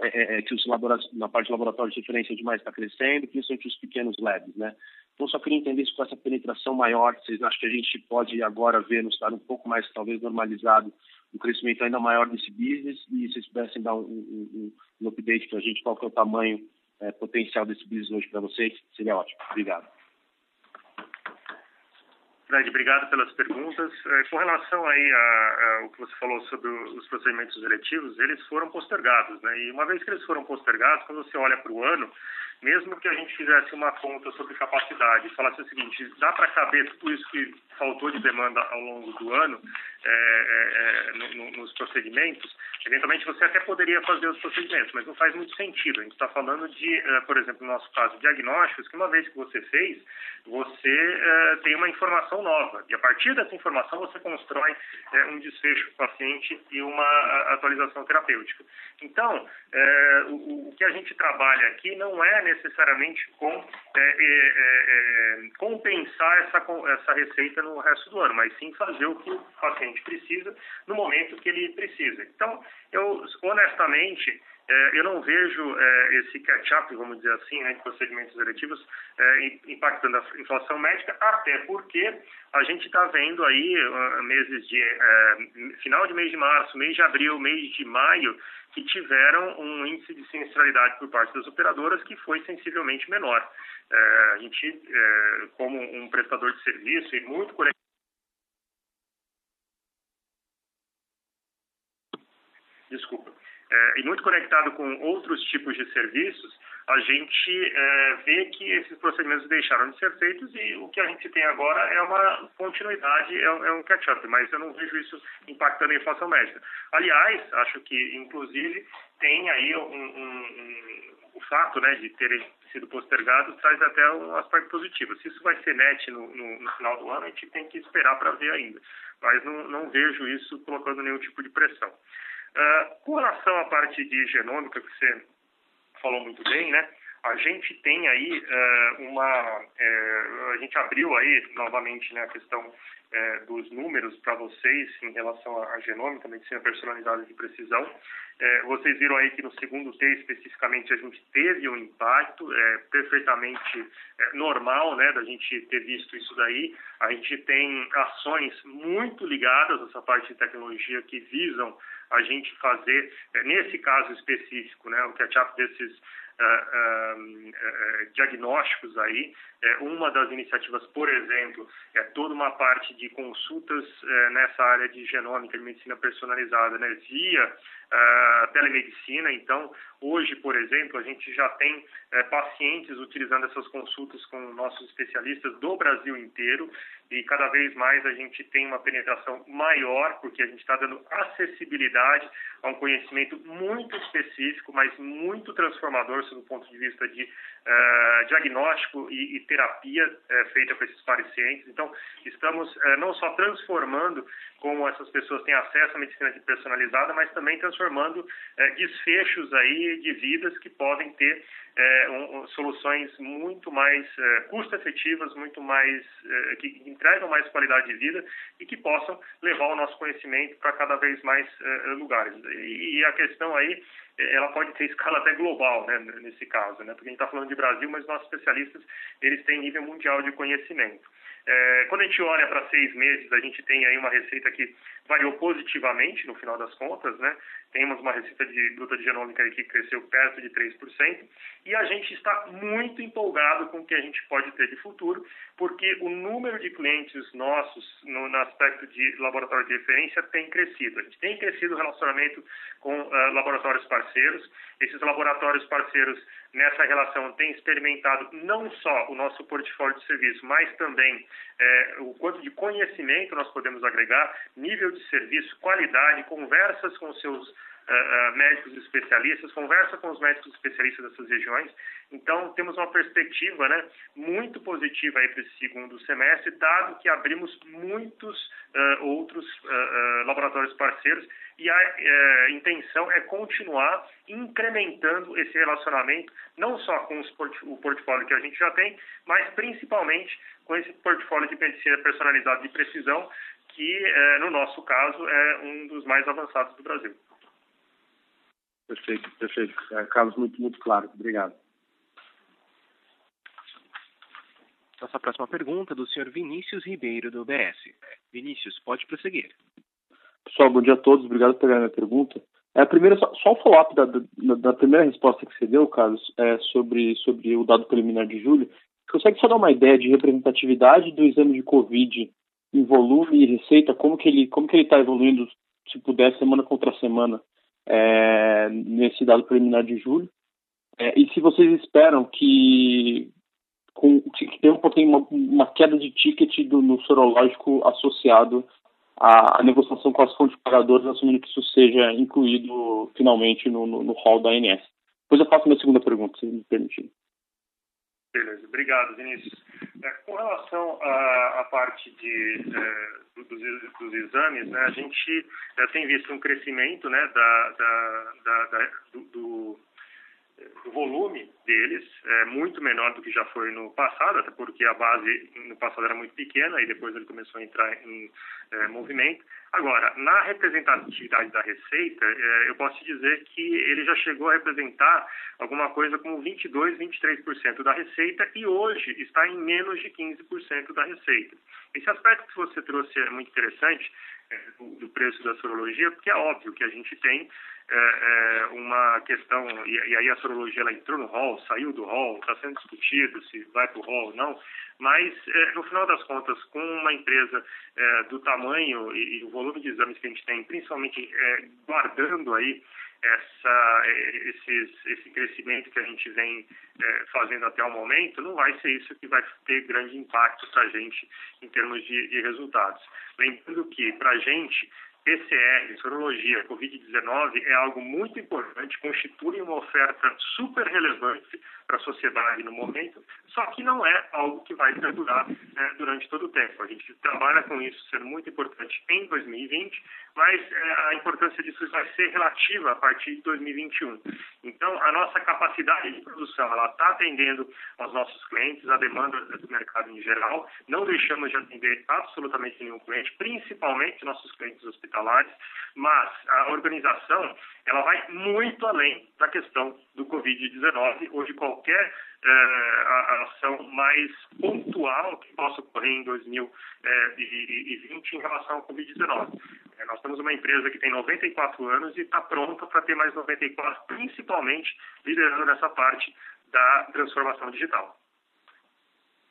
é, é, é, que os na parte de laboratório de referência demais está crescendo, principalmente os pequenos labs, né? Então, só queria entender se com essa penetração maior, vocês acham que a gente pode agora ver no estado um pouco mais, talvez, normalizado, um crescimento ainda maior desse business e se vocês pudessem dar um, um, um update para a gente, qual que é o tamanho é, potencial desse business hoje para vocês, seria ótimo. Obrigado. Fred, obrigado pelas perguntas. É, com relação aí a, o que você falou sobre os procedimentos eletivos, eles foram postergados, né? E uma vez que eles foram postergados, quando você olha para o ano, mesmo que a gente fizesse uma conta sobre capacidade e falasse o seguinte, dá para caber tudo isso que faltou de demanda ao longo do ano é, é, é no, no, nos procedimentos, eventualmente você até poderia fazer os procedimentos, mas não faz muito sentido. A gente está falando de, é, por exemplo, no nosso caso, diagnósticos, que uma vez que você fez, você é, tem uma informação nova. E a partir dessa informação você constrói é, um desfecho para o paciente e uma atualização terapêutica. Então, o, o, que a gente trabalha aqui não é necessariamente com compensar essa, essa receita no resto do ano, mas sim fazer o que o paciente precisa no momento que ele precisa. Então, eu honestamente é, eu não vejo é, esse catch-up, vamos dizer assim, né, de procedimentos eletivos é, impactando a inflação médica, até porque a gente está vendo aí meses de é, final de mês de março, mês de abril, mês de maio, que tiveram um índice de sinistralidade por parte das operadoras que foi sensivelmente menor. É, a gente, é, como um prestador de serviço e muito desculpa, é, e muito conectado com outros tipos de serviços, a gente é, vê que esses procedimentos deixaram de ser feitos e o que a gente tem agora é uma continuidade, é, um é catch-up, mas eu não vejo isso impactando a inflação médica. Aliás, acho que, inclusive, tem aí um, um, um, o fato né, de terem sido postergados traz até um aspecto positivo. Se isso vai ser net no, no, no final do ano, a gente tem que esperar para ver ainda. Mas não, não vejo isso colocando nenhum tipo de pressão. Uh, com relação à parte de genômica, que você falou muito bem, né? A gente tem aí uh, uma, uh, a gente abriu aí novamente né, a questão dos números para vocês em relação à genômica, medicina personalizada de precisão. É, vocês viram aí que no segundo T especificamente a gente teve um impacto é, perfeitamente é, normal, né, da gente ter visto isso daí. A gente tem ações muito ligadas a essa parte de tecnologia que visam a gente fazer, é, nesse caso específico, né, o catch-up desses uh, uh, diagnósticos aí. Uma das iniciativas, por exemplo, é toda uma parte de consultas nessa área de genômica, de medicina personalizada, né, via telemedicina. Então, hoje, por exemplo, a gente já tem pacientes utilizando essas consultas com nossos especialistas do Brasil inteiro e cada vez mais a gente tem uma penetração maior, porque a gente está dando acessibilidade a um conhecimento muito específico, mas muito transformador sob o ponto de vista de diagnóstico e, e terapia uh, feita para esses pacientes. Então, estamos uh, não só transformando como essas pessoas têm acesso à medicina personalizada, mas também transformando desfechos aí de vidas que podem ter um, soluções muito mais custo-efetivas, muito mais que entregam mais qualidade de vida e que possam levar o nosso conhecimento para cada vez mais lugares. E, e a questão aí ela pode ter escala até global, né, nesse caso, né, porque a gente está falando de Brasil, mas nossos especialistas eles têm nível mundial de conhecimento. É, quando a gente olha para seis meses, a gente tem aí uma receita que variou positivamente no final das contas, né? Temos uma receita de bruta de genômica que cresceu perto de 3%, e a gente está muito empolgado com o que a gente pode ter de futuro, porque o número de clientes nossos no, no aspecto de laboratório de referência tem crescido. A gente tem crescido o relacionamento com uh, laboratórios parceiros. Esses laboratórios parceiros nessa relação têm experimentado não só o nosso portfólio de serviço, mas também é, o quanto de conhecimento nós podemos agregar, nível de serviço, qualidade, conversas com seus uh, médicos especialistas, conversa com os médicos especialistas dessas regiões. Então, temos uma perspectiva né, muito positiva para esse segundo semestre, dado que abrimos muitos uh, outros uh, laboratórios parceiros e a intenção é continuar incrementando esse relacionamento, não só com port o portfólio que a gente já tem, mas principalmente com esse portfólio de medicina personalizada de precisão, que, no nosso caso, é um dos mais avançados do Brasil. Perfeito, perfeito. É, Carlos, muito, muito claro. Obrigado. Nossa próxima pergunta é do senhor Vinícius Ribeiro, do UBS. Vinícius, pode prosseguir. Pessoal, bom dia a todos. Obrigado por pegar a minha pergunta. É, a primeira, só, só um follow-up da, da, da, primeira resposta que você deu, Carlos, é sobre, sobre o dado preliminar de julho. Você consegue só dar uma ideia de representatividade do exame de Covid em volume e receita? Como que ele como que ele está evoluindo, se puder, semana contra semana? É, nesse dado preliminar de julho. É, e se vocês esperam que, com, que tenha um, uma, uma queda de ticket do, no sorológico associado à, à, negociação com as fontes pagadoras, assumindo que isso seja incluído finalmente no, no, no hall da ANS. Depois eu faço minha segunda pergunta, se me permitirem. Beleza, obrigado, Vinícius. É, com relação à, parte de, é, dos, dos, exames, né, a gente é, tem visto um crescimento né, da, da, da, da do, do, do, volume deles, é muito menor do que já foi no passado, até porque a base no passado era muito pequena e depois ele começou a entrar em é, movimento. Agora, na representatividade da receita, é, eu posso dizer que ele já chegou a representar alguma coisa como 22, 23% da receita e hoje está em menos de 15% da receita. Esse aspecto que você trouxe é muito interessante, é, do preço da sorologia, porque é óbvio que a gente tem é, é, uma questão, e, e, aí a sorologia ela entrou no hall, saiu do hall, está sendo discutido se vai para o hall ou não, mas é, no final das contas, com uma empresa é, do tamanho e, e, o volume de exames que a gente tem, principalmente é, guardando aí essa, é, esses, esse crescimento que a gente vem fazendo até o momento, não vai ser isso que vai ter grande impacto para a gente em termos de, de resultados. Lembrando que, para a gente, PCR, sorologia, Covid-19 é algo muito importante, constitui uma oferta super relevante para a sociedade no momento, só que não é algo que vai perdurar né, durante todo o tempo. A gente trabalha com isso sendo muito importante em 2020, mas é, a importância disso vai ser relativa a partir de 2021. Então, a nossa capacidade de produção, ela está atendendo aos nossos clientes, a demanda do mercado em geral, não deixamos de atender absolutamente nenhum cliente, principalmente nossos clientes hospitalares, mas a organização, ela vai muito além da questão do Covid-19 ou de qualquer é, ação mais pontual que possa ocorrer em 2020 é, em relação ao Covid-19. É, nós temos uma empresa que tem 94 anos e está pronta para ter mais 94, principalmente liderando nessa parte da transformação digital.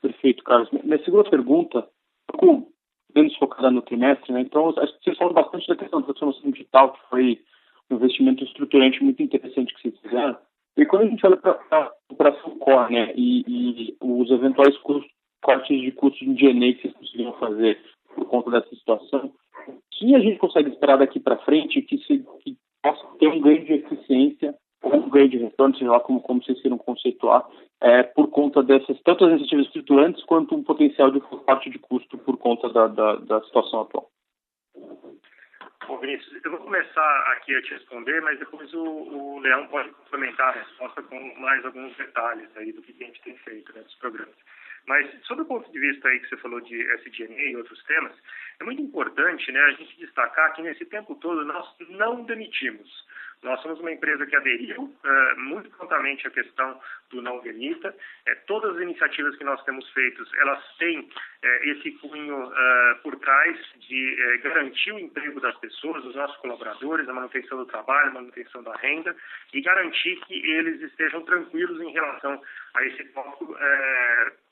Perfeito, Carlos. Minha segunda pergunta, com menos focada no trimestre, né? então vocês falam bastante da questão da transformação digital, que foi investimento estruturante muito interessante que vocês fizeram. E quando a gente olha para a core né, e, e, os eventuais custos, cortes de custos de DNA que vocês conseguiram fazer por conta dessa situação, o que a gente consegue esperar daqui para frente que, se, que possa ter um ganho de eficiência ou um ganho de retorno, seja lá como, como vocês queiram conceituar, é, por conta dessas, tanto as iniciativas estruturantes quanto um potencial de corte de custo por conta da, da, da situação atual. Bom, Vinícius, eu vou começar aqui a te responder, mas depois o, o Leão pode complementar a resposta com mais alguns detalhes aí do que a gente tem feito né, programas. Mas, sob o ponto de vista aí que você falou de SDNA e outros temas, é muito importante né, a gente destacar que nesse tempo todo nós não demitimos. Nós somos uma empresa que aderiu uh, muito prontamente à questão do não demita. É, todas as iniciativas que nós temos feitas, elas têm é, esse cunho por trás de é, garantir o emprego das pessoas, dos nossos colaboradores, a manutenção do trabalho, a manutenção da renda e garantir que eles estejam tranquilos em relação a esse foco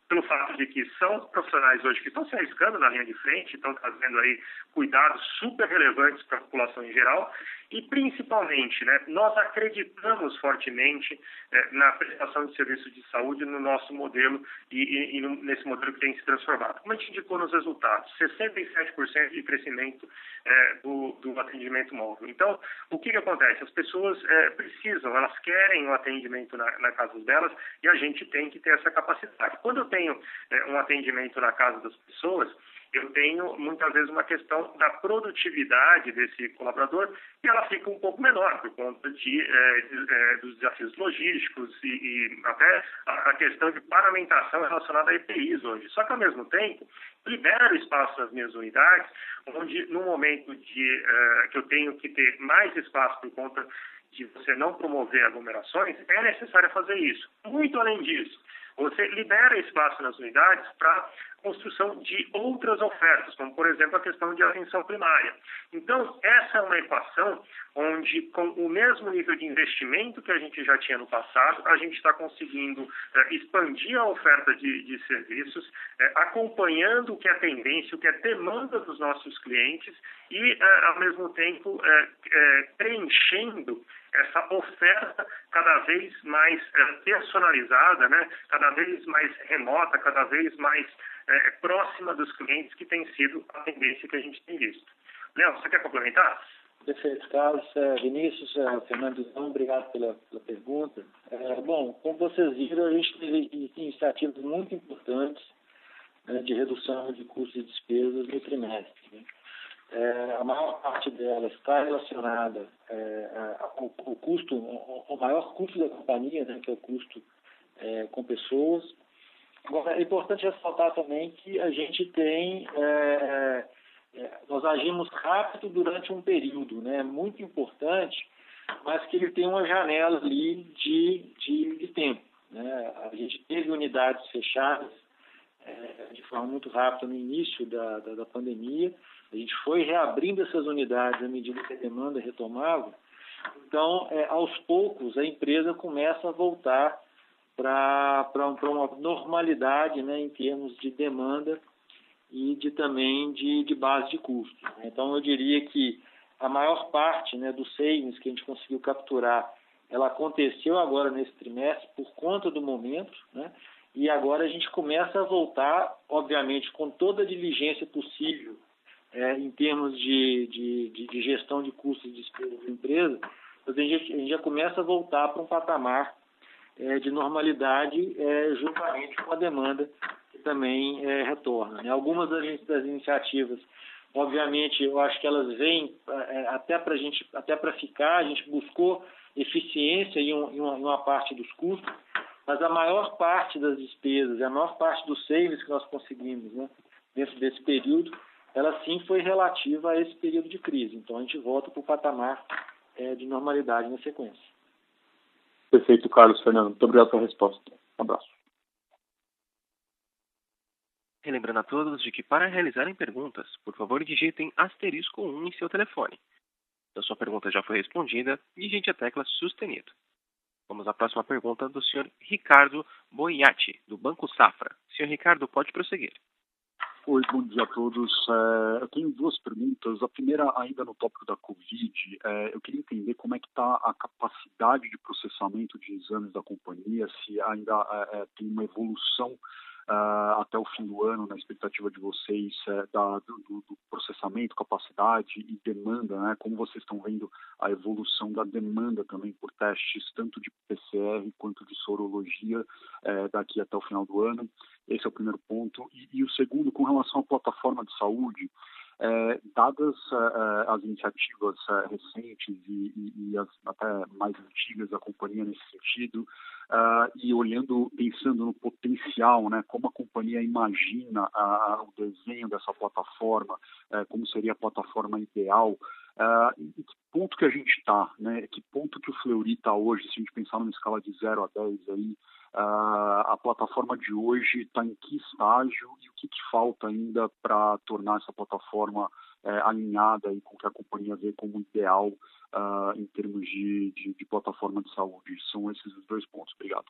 pelo fato de que são profissionais hoje que estão se arriscando na linha de frente, estão trazendo aí cuidados super relevantes para a população em geral e principalmente, né, nós acreditamos fortemente é, na prestação de serviços de saúde no nosso modelo e, e, e, nesse modelo que tem se transformado. Como a gente indicou nos resultados, 67% de crescimento é, do, do, atendimento móvel. Então, o que, que acontece? As pessoas é, precisam, elas querem o atendimento na, na, casa delas e a gente tem que ter essa capacidade. Quando eu tenho é, um atendimento na casa das pessoas, eu tenho muitas vezes uma questão da produtividade desse colaborador e ela fica um pouco menor por conta de, é, de é, dos desafios logísticos e, e até a, a, questão de paramentação relacionada a EPIs hoje. Só que ao mesmo tempo libero espaço nas minhas unidades, onde no momento de é, que eu tenho que ter mais espaço por conta de você não promover aglomerações, é necessário fazer isso. Muito além disso, você libera espaço nas unidades para construção de outras ofertas, como, por exemplo, a questão de atenção primária. Então, essa é uma equação onde, com o mesmo nível de investimento que a gente já tinha no passado, a gente está conseguindo é, expandir a oferta de, de serviços, é, acompanhando o que é tendência, o que é demanda dos nossos clientes e, é, ao mesmo tempo, preenchendo essa oferta cada vez mais personalizada, né? cada vez mais remota, cada vez mais é, próxima dos clientes, que tem sido a tendência que a gente tem visto. Léo, você quer complementar? Perfeito, Carlos. É, Vinícius, é, Fernando obrigado pela, pela pergunta. É, bom, como vocês viram, a gente teve iniciativas muito importantes né, de redução de custos e despesas no trimestre. Né? É, a maior parte delas está relacionada é, ao, ao, custo, ao maior custo da companhia, né, que é o custo é, com pessoas, Agora, é importante ressaltar também que a gente tem. É, é, nós agimos rápido durante um período, né? Muito importante, mas que ele tem uma janela ali de, de, de tempo. Né? A gente teve unidades fechadas é, de forma muito rápida no início da, da, da, pandemia. A gente foi reabrindo essas unidades à medida que a demanda retomava. Então, é, aos poucos, a empresa começa a voltar para uma normalidade né, em termos de demanda e de também de, de base de custo. Então, eu diria que a maior parte né, dos savings que a gente conseguiu capturar, ela aconteceu agora nesse trimestre por conta do momento, né? e agora a gente começa a voltar, obviamente, com toda a diligência possível é, em termos de, de, de, gestão de custos e despesas da empresa, a gente, a gente já começa a voltar para um patamar é, de normalidade é, juntamente com a demanda que também é, retorna. Né? Algumas das, das, iniciativas, obviamente, eu acho que elas vêm é, até para gente, até para ficar. A gente buscou eficiência em, um, em, uma, em, uma, parte dos custos, mas a maior parte das despesas, a maior parte dos savings que nós conseguimos, né, dentro desse período, ela sim foi relativa a esse período de crise. Então a gente volta para o patamar é, de normalidade na sequência. Perfeito, Carlos Fernando. Muito obrigado pela resposta. Um abraço. Relembrando a todos de que para realizarem perguntas, por favor digitem asterisco 1 em seu telefone. Se a sua pergunta já foi respondida, digite a tecla sustenido. Vamos à próxima pergunta do senhor Ricardo Boiati, do Banco Safra. Senhor Ricardo, pode prosseguir. Oi, bom dia a todos. É, eu tenho duas perguntas. A primeira, ainda no tópico da Covid, é, eu queria entender como é que está a capacidade de processamento de exames da companhia, se ainda é, tem uma evolução Uh, até o fim do ano, na expectativa de vocês, uh, da, do, do, processamento, capacidade e demanda, né? como vocês estão vendo a evolução da demanda também por testes, tanto de PCR quanto de sorologia, uh, daqui até o final do ano. Esse é o primeiro ponto. E, e, o segundo, com relação à plataforma de saúde, É, dadas é, as iniciativas é, recentes e, e, e, as até mais antigas da companhia nesse sentido, uh, e olhando, pensando no potencial, né, como a companhia imagina uh, o desenho dessa plataforma, uh, como seria a plataforma ideal, uh, e que ponto que a gente está, né, que ponto que o Fleury está hoje, se a gente pensar numa escala de 0 a 10 aí, Uh, a plataforma de hoje está em que estágio e o que, que falta ainda para tornar essa plataforma é, alinhada e com o que a companhia vê como ideal uh, em termos de, de, de, plataforma de saúde? São esses os dois pontos. Obrigado.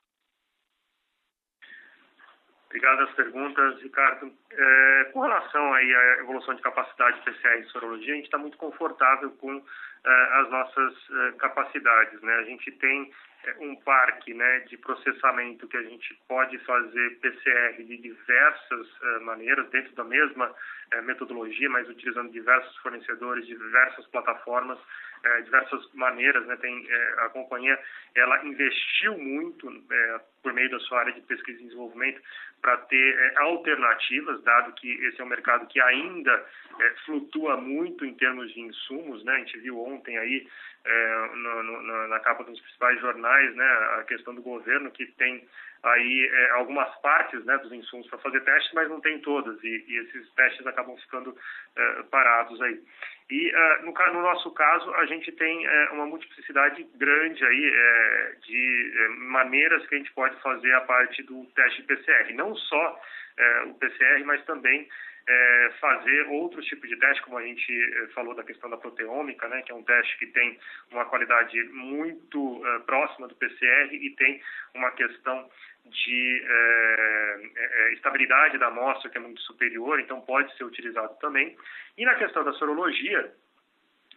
Obrigado às perguntas, Ricardo. É, com relação aí à evolução de capacidade de PCR em sorologia, a gente está muito confortável com é, as nossas é, capacidades. Né? A gente tem um parque né, de processamento que a gente pode fazer PCR de diversas uh, maneiras, dentro da mesma uh, metodologia, mas utilizando diversos fornecedores, diversas plataformas, uh, diversas maneiras. Né, tem, a companhia ela investiu muito por meio da sua área de pesquisa e desenvolvimento para ter alternativas, dado que esse é um mercado que ainda flutua muito em termos de insumos. Né, a gente viu ontem aí é, no, no, na capa dos principais jornais, né, a questão do governo que tem aí é, algumas partes né, dos insumos para fazer testes, mas não tem todas e, e esses testes acabam ficando é, parados aí. E é, no, no, nosso caso a gente tem é, uma multiplicidade grande aí é, de maneiras que a gente pode fazer a parte do teste PCR, não só o PCR, mas também é, fazer outros tipos de teste, como a gente é, falou da questão da proteômica, né, que é um teste que tem uma qualidade muito é, próxima do PCR e tem uma questão de é, é, é, estabilidade da amostra que é muito superior, então pode ser utilizado também. E na questão da sorologia,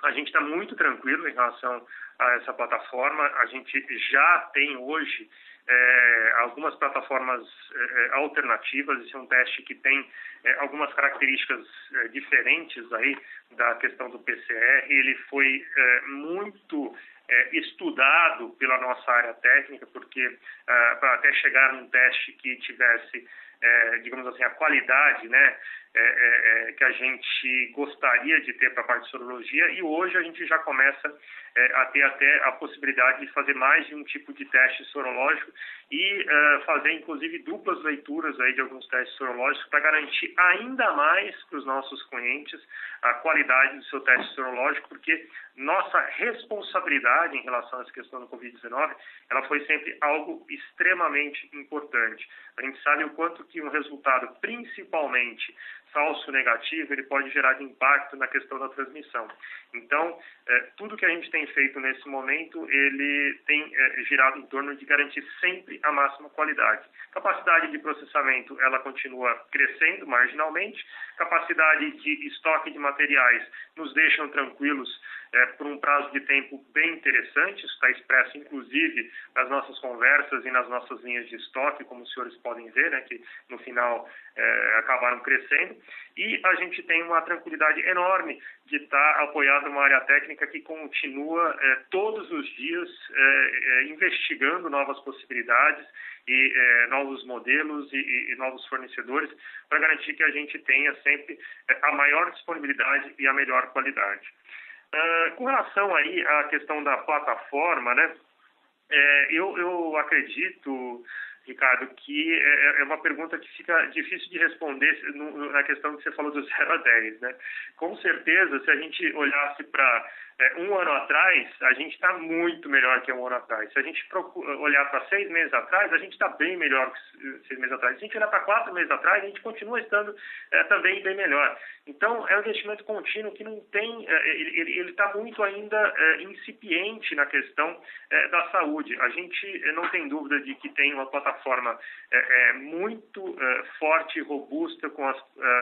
a gente está muito tranquilo em relação a essa plataforma. A gente já tem hoje é, algumas plataformas é, alternativas. Esse é um teste que tem é, algumas características é, diferentes aí da questão do PCR. Ele foi é, muito é, estudado pela nossa área técnica, porque para até chegar num teste que tivesse é, digamos assim, a qualidade né, é, é, é, que a gente gostaria de ter para a parte de sorologia e hoje a gente já começa é, a ter até a possibilidade de fazer mais de um tipo de teste sorológico e é, fazer inclusive duplas leituras aí de alguns testes sorológicos para garantir ainda mais para os nossos clientes a qualidade do seu teste sorológico, porque nossa responsabilidade em relação a essa questão do Covid-19, ela foi sempre algo extremamente importante. A gente sabe o quanto que um resultado, principalmente falso negativo, ele pode gerar impacto na questão da transmissão. Então, é, tudo que a gente tem feito nesse momento, ele tem é, girado em torno de garantir sempre a máxima qualidade. Capacidade de processamento, ela continua crescendo marginalmente. Capacidade de estoque de materiais nos deixam tranquilos é, por um prazo de tempo bem interessante, isso está expresso inclusive nas nossas conversas e nas nossas linhas de estoque, como os senhores podem ver, né, que no final é, acabaram crescendo, e a gente tem uma tranquilidade enorme de estar apoiado numa área técnica que continua é, todos os dias é, é, investigando novas possibilidades e novos modelos e, e, novos fornecedores para garantir que a gente tenha sempre a maior disponibilidade e a melhor qualidade. Uh, com relação aí à questão da plataforma, né, é, eu, eu acredito, Ricardo, que é, é, uma pergunta que fica difícil de responder na questão que você falou do 0 a 10. Né? Com certeza, se a gente olhasse para é, um ano atrás, a gente está muito melhor que um ano atrás. Se a gente olhar para seis meses atrás, a gente está bem melhor que seis meses atrás. Se a gente olhar para quatro meses atrás, a gente continua estando é, também bem melhor. Então, é um investimento contínuo que não tem, é, ele está muito ainda é, incipiente na questão é, da saúde. A gente é, não tem dúvida de que tem uma plataforma muito forte e robusta, com as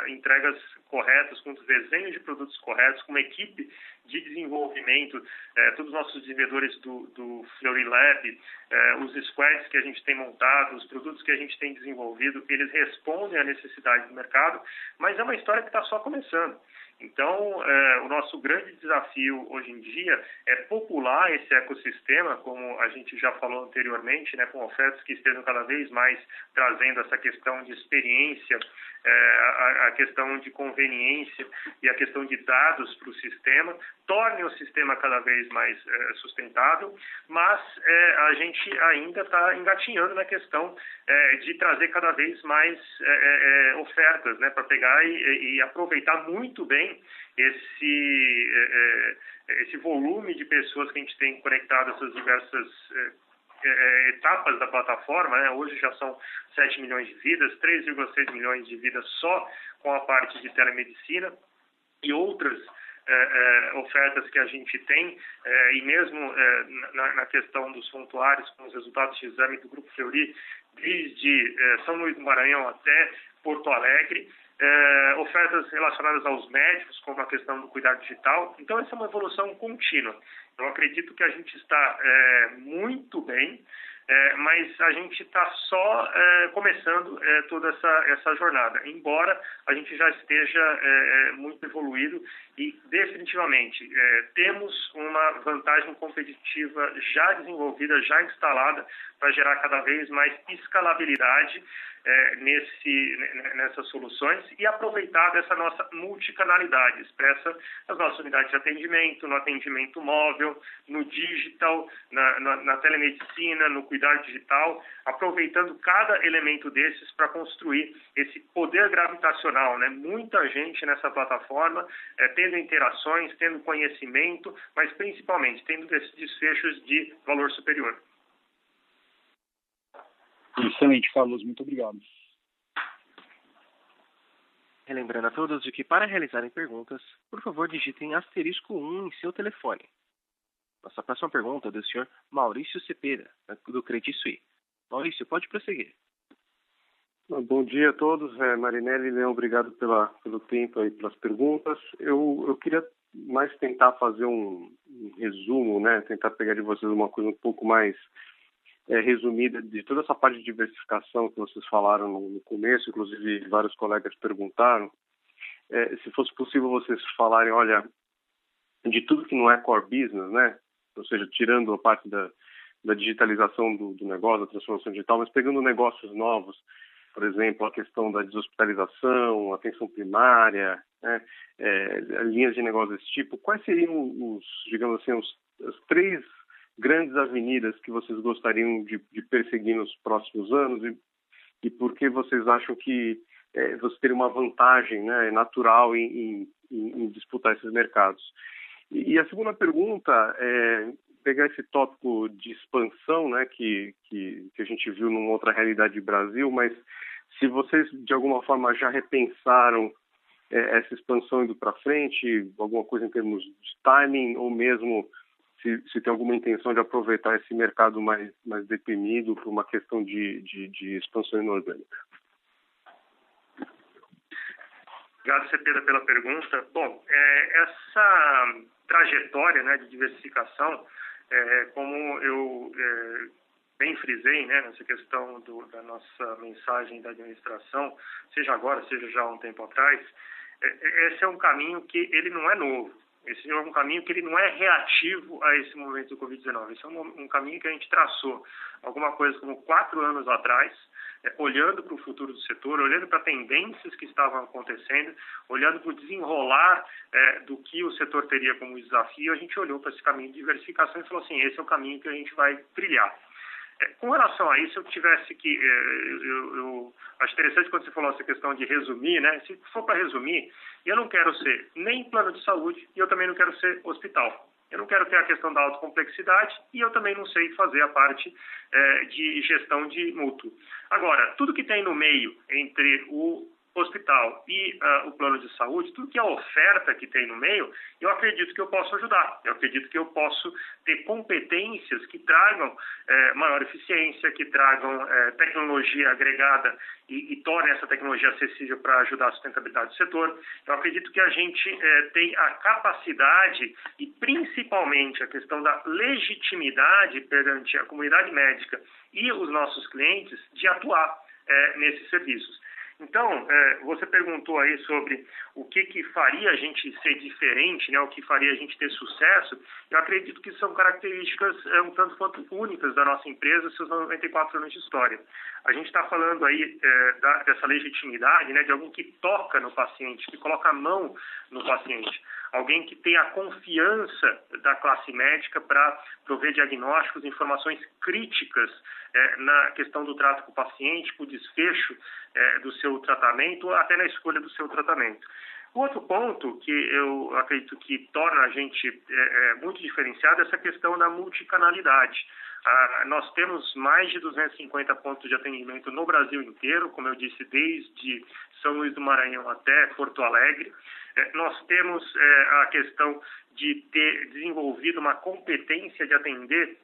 entregas corretas, com os desenhos de produtos corretos, com uma equipe de desenvolvimento, é, todos os nossos desenvolvedores do, do Fleury Lab, é, os squads que a gente tem montado, os produtos que a gente tem desenvolvido, eles respondem à necessidade do mercado, mas é uma história que está só começando. Então, é, o nosso grande desafio hoje em dia é popular esse ecossistema, como a gente já falou anteriormente, né, com ofertas que estejam cada vez mais trazendo essa questão de experiência, é, a, a, questão de conveniência e a questão de dados para o sistema, torne o sistema cada vez mais é, sustentável, mas é, a gente ainda está engatinhando na questão é, de trazer cada vez mais ofertas né, para pegar e, e aproveitar muito bem esse, esse volume de pessoas que a gente tem conectado essas diversas etapas da plataforma. Né? Hoje já são 7 milhões de vidas, 3,6 milhões de vidas só com a parte de telemedicina e outras é, é, ofertas que a gente tem, é, e mesmo na, na, questão dos pontuários, com os resultados de exame do Grupo Fleury, desde São Luís do Maranhão até Porto Alegre, é, ofertas relacionadas aos médicos, como a questão do cuidado digital. Então, essa é uma evolução contínua. Eu acredito que a gente está é, muito bem, é, mas a gente está só é, começando é, toda essa, essa jornada, embora a gente já esteja é, muito evoluído e definitivamente temos uma vantagem competitiva já desenvolvida, já instalada, para gerar cada vez mais escalabilidade é, nesse, nessas soluções e aproveitar dessa nossa multicanalidade expressa nas nossas unidades de atendimento, no atendimento móvel, no digital, na, na, na telemedicina, no cuidado digital, aproveitando cada elemento desses para construir esse poder gravitacional. Né? Muita gente nessa plataforma, é, tendo interações, tendo conhecimento, mas principalmente tendo desfechos de valor superior. Excelente, Carlos. Muito obrigado. Relembrando a todos de que para realizarem perguntas, por favor digitem asterisco 1 em seu telefone. Nossa próxima pergunta é do senhor Maurício Cepeda, do Credit Suisse. Maurício, pode prosseguir. Bom dia a todos. É, Marinelli, Leão, obrigado pela, pelo tempo e pelas perguntas. Eu, eu queria mais tentar fazer um, um resumo, né? tentar pegar de vocês uma coisa um pouco mais é, resumida de toda essa parte de diversificação que vocês falaram no, no começo, inclusive vários colegas perguntaram, é, se fosse possível vocês falarem, olha, de tudo que não é core business, né? Ou seja, tirando a parte da, da digitalização do, do negócio, da transformação digital, mas pegando negócios novos, por exemplo, a questão da deshospitalização, atenção primária, né? é, linhas de negócio desse tipo, quais seriam os, digamos assim, os, os três grandes avenidas que vocês gostariam de, de perseguir nos próximos anos e, e por que vocês acham que é, você teria uma vantagem né, natural em, em, em, disputar esses mercados? E, a segunda pergunta é pegar esse tópico de expansão, né, que, que, que a gente viu numa outra realidade do Brasil, mas se vocês de alguma forma já repensaram é, essa expansão indo para frente, alguma coisa em termos de timing ou mesmo se, se tem alguma intenção de aproveitar esse mercado mais, mais deprimido por uma questão de, de, de expansão inorgânica. Obrigado, Cepeda, pela pergunta. Bom, é, essa trajetória né, de diversificação, é, como eu é, bem frisei né, nessa questão do, da nossa mensagem da administração, seja agora, seja já há um tempo atrás, é, é, esse é um caminho que ele não é novo. Esse é um caminho que ele não é reativo a esse momento do Covid-19. Esse é um, um, caminho que a gente traçou alguma coisa como quatro anos atrás, olhando para o futuro do setor, olhando para tendências que estavam acontecendo, olhando para o desenrolar é, do que o setor teria como desafio, a gente olhou para esse caminho de diversificação e falou assim, esse é o caminho que a gente vai trilhar. É, com relação a isso, eu tivesse que. É, eu, eu, acho interessante quando você falou essa questão de resumir, né? Se for para resumir, eu não quero ser nem plano de saúde e eu também não quero ser hospital. Eu não quero ter a questão da autocomplexidade e eu também não sei fazer a parte é, de gestão de mútuo. Agora, tudo que tem no meio entre o hospital e uh, o plano de saúde, tudo que é oferta que tem no meio, eu acredito que eu posso ajudar. Eu acredito que eu posso ter competências que tragam eh, maior eficiência, que tragam eh, tecnologia agregada e, e tornem essa tecnologia acessível para ajudar a sustentabilidade do setor. Eu acredito que a gente eh, tem a capacidade e principalmente a questão da legitimidade perante a comunidade médica e os nossos clientes de atuar nesses serviços. Então, é, você perguntou aí sobre o que, que faria a gente ser diferente, né, o que faria a gente ter sucesso. Eu acredito que são características é, um tanto quanto únicas da nossa empresa, seus 94 anos de história. A gente está falando aí é, da, dessa legitimidade, né, de alguém que toca no paciente, que coloca a mão no paciente alguém que tenha a confiança da classe médica para prover diagnósticos, informações críticas é, na questão do trato com o paciente, com o desfecho é, do seu tratamento, até na escolha do seu tratamento. O outro ponto que eu acredito que torna a gente é, é muito diferenciado é essa questão da multicanalidade. Ah, nós temos mais de 250 pontos de atendimento no Brasil inteiro, como eu disse, desde São Luís do Maranhão até Porto Alegre. É, nós temos é, a questão de ter desenvolvido uma competência de atender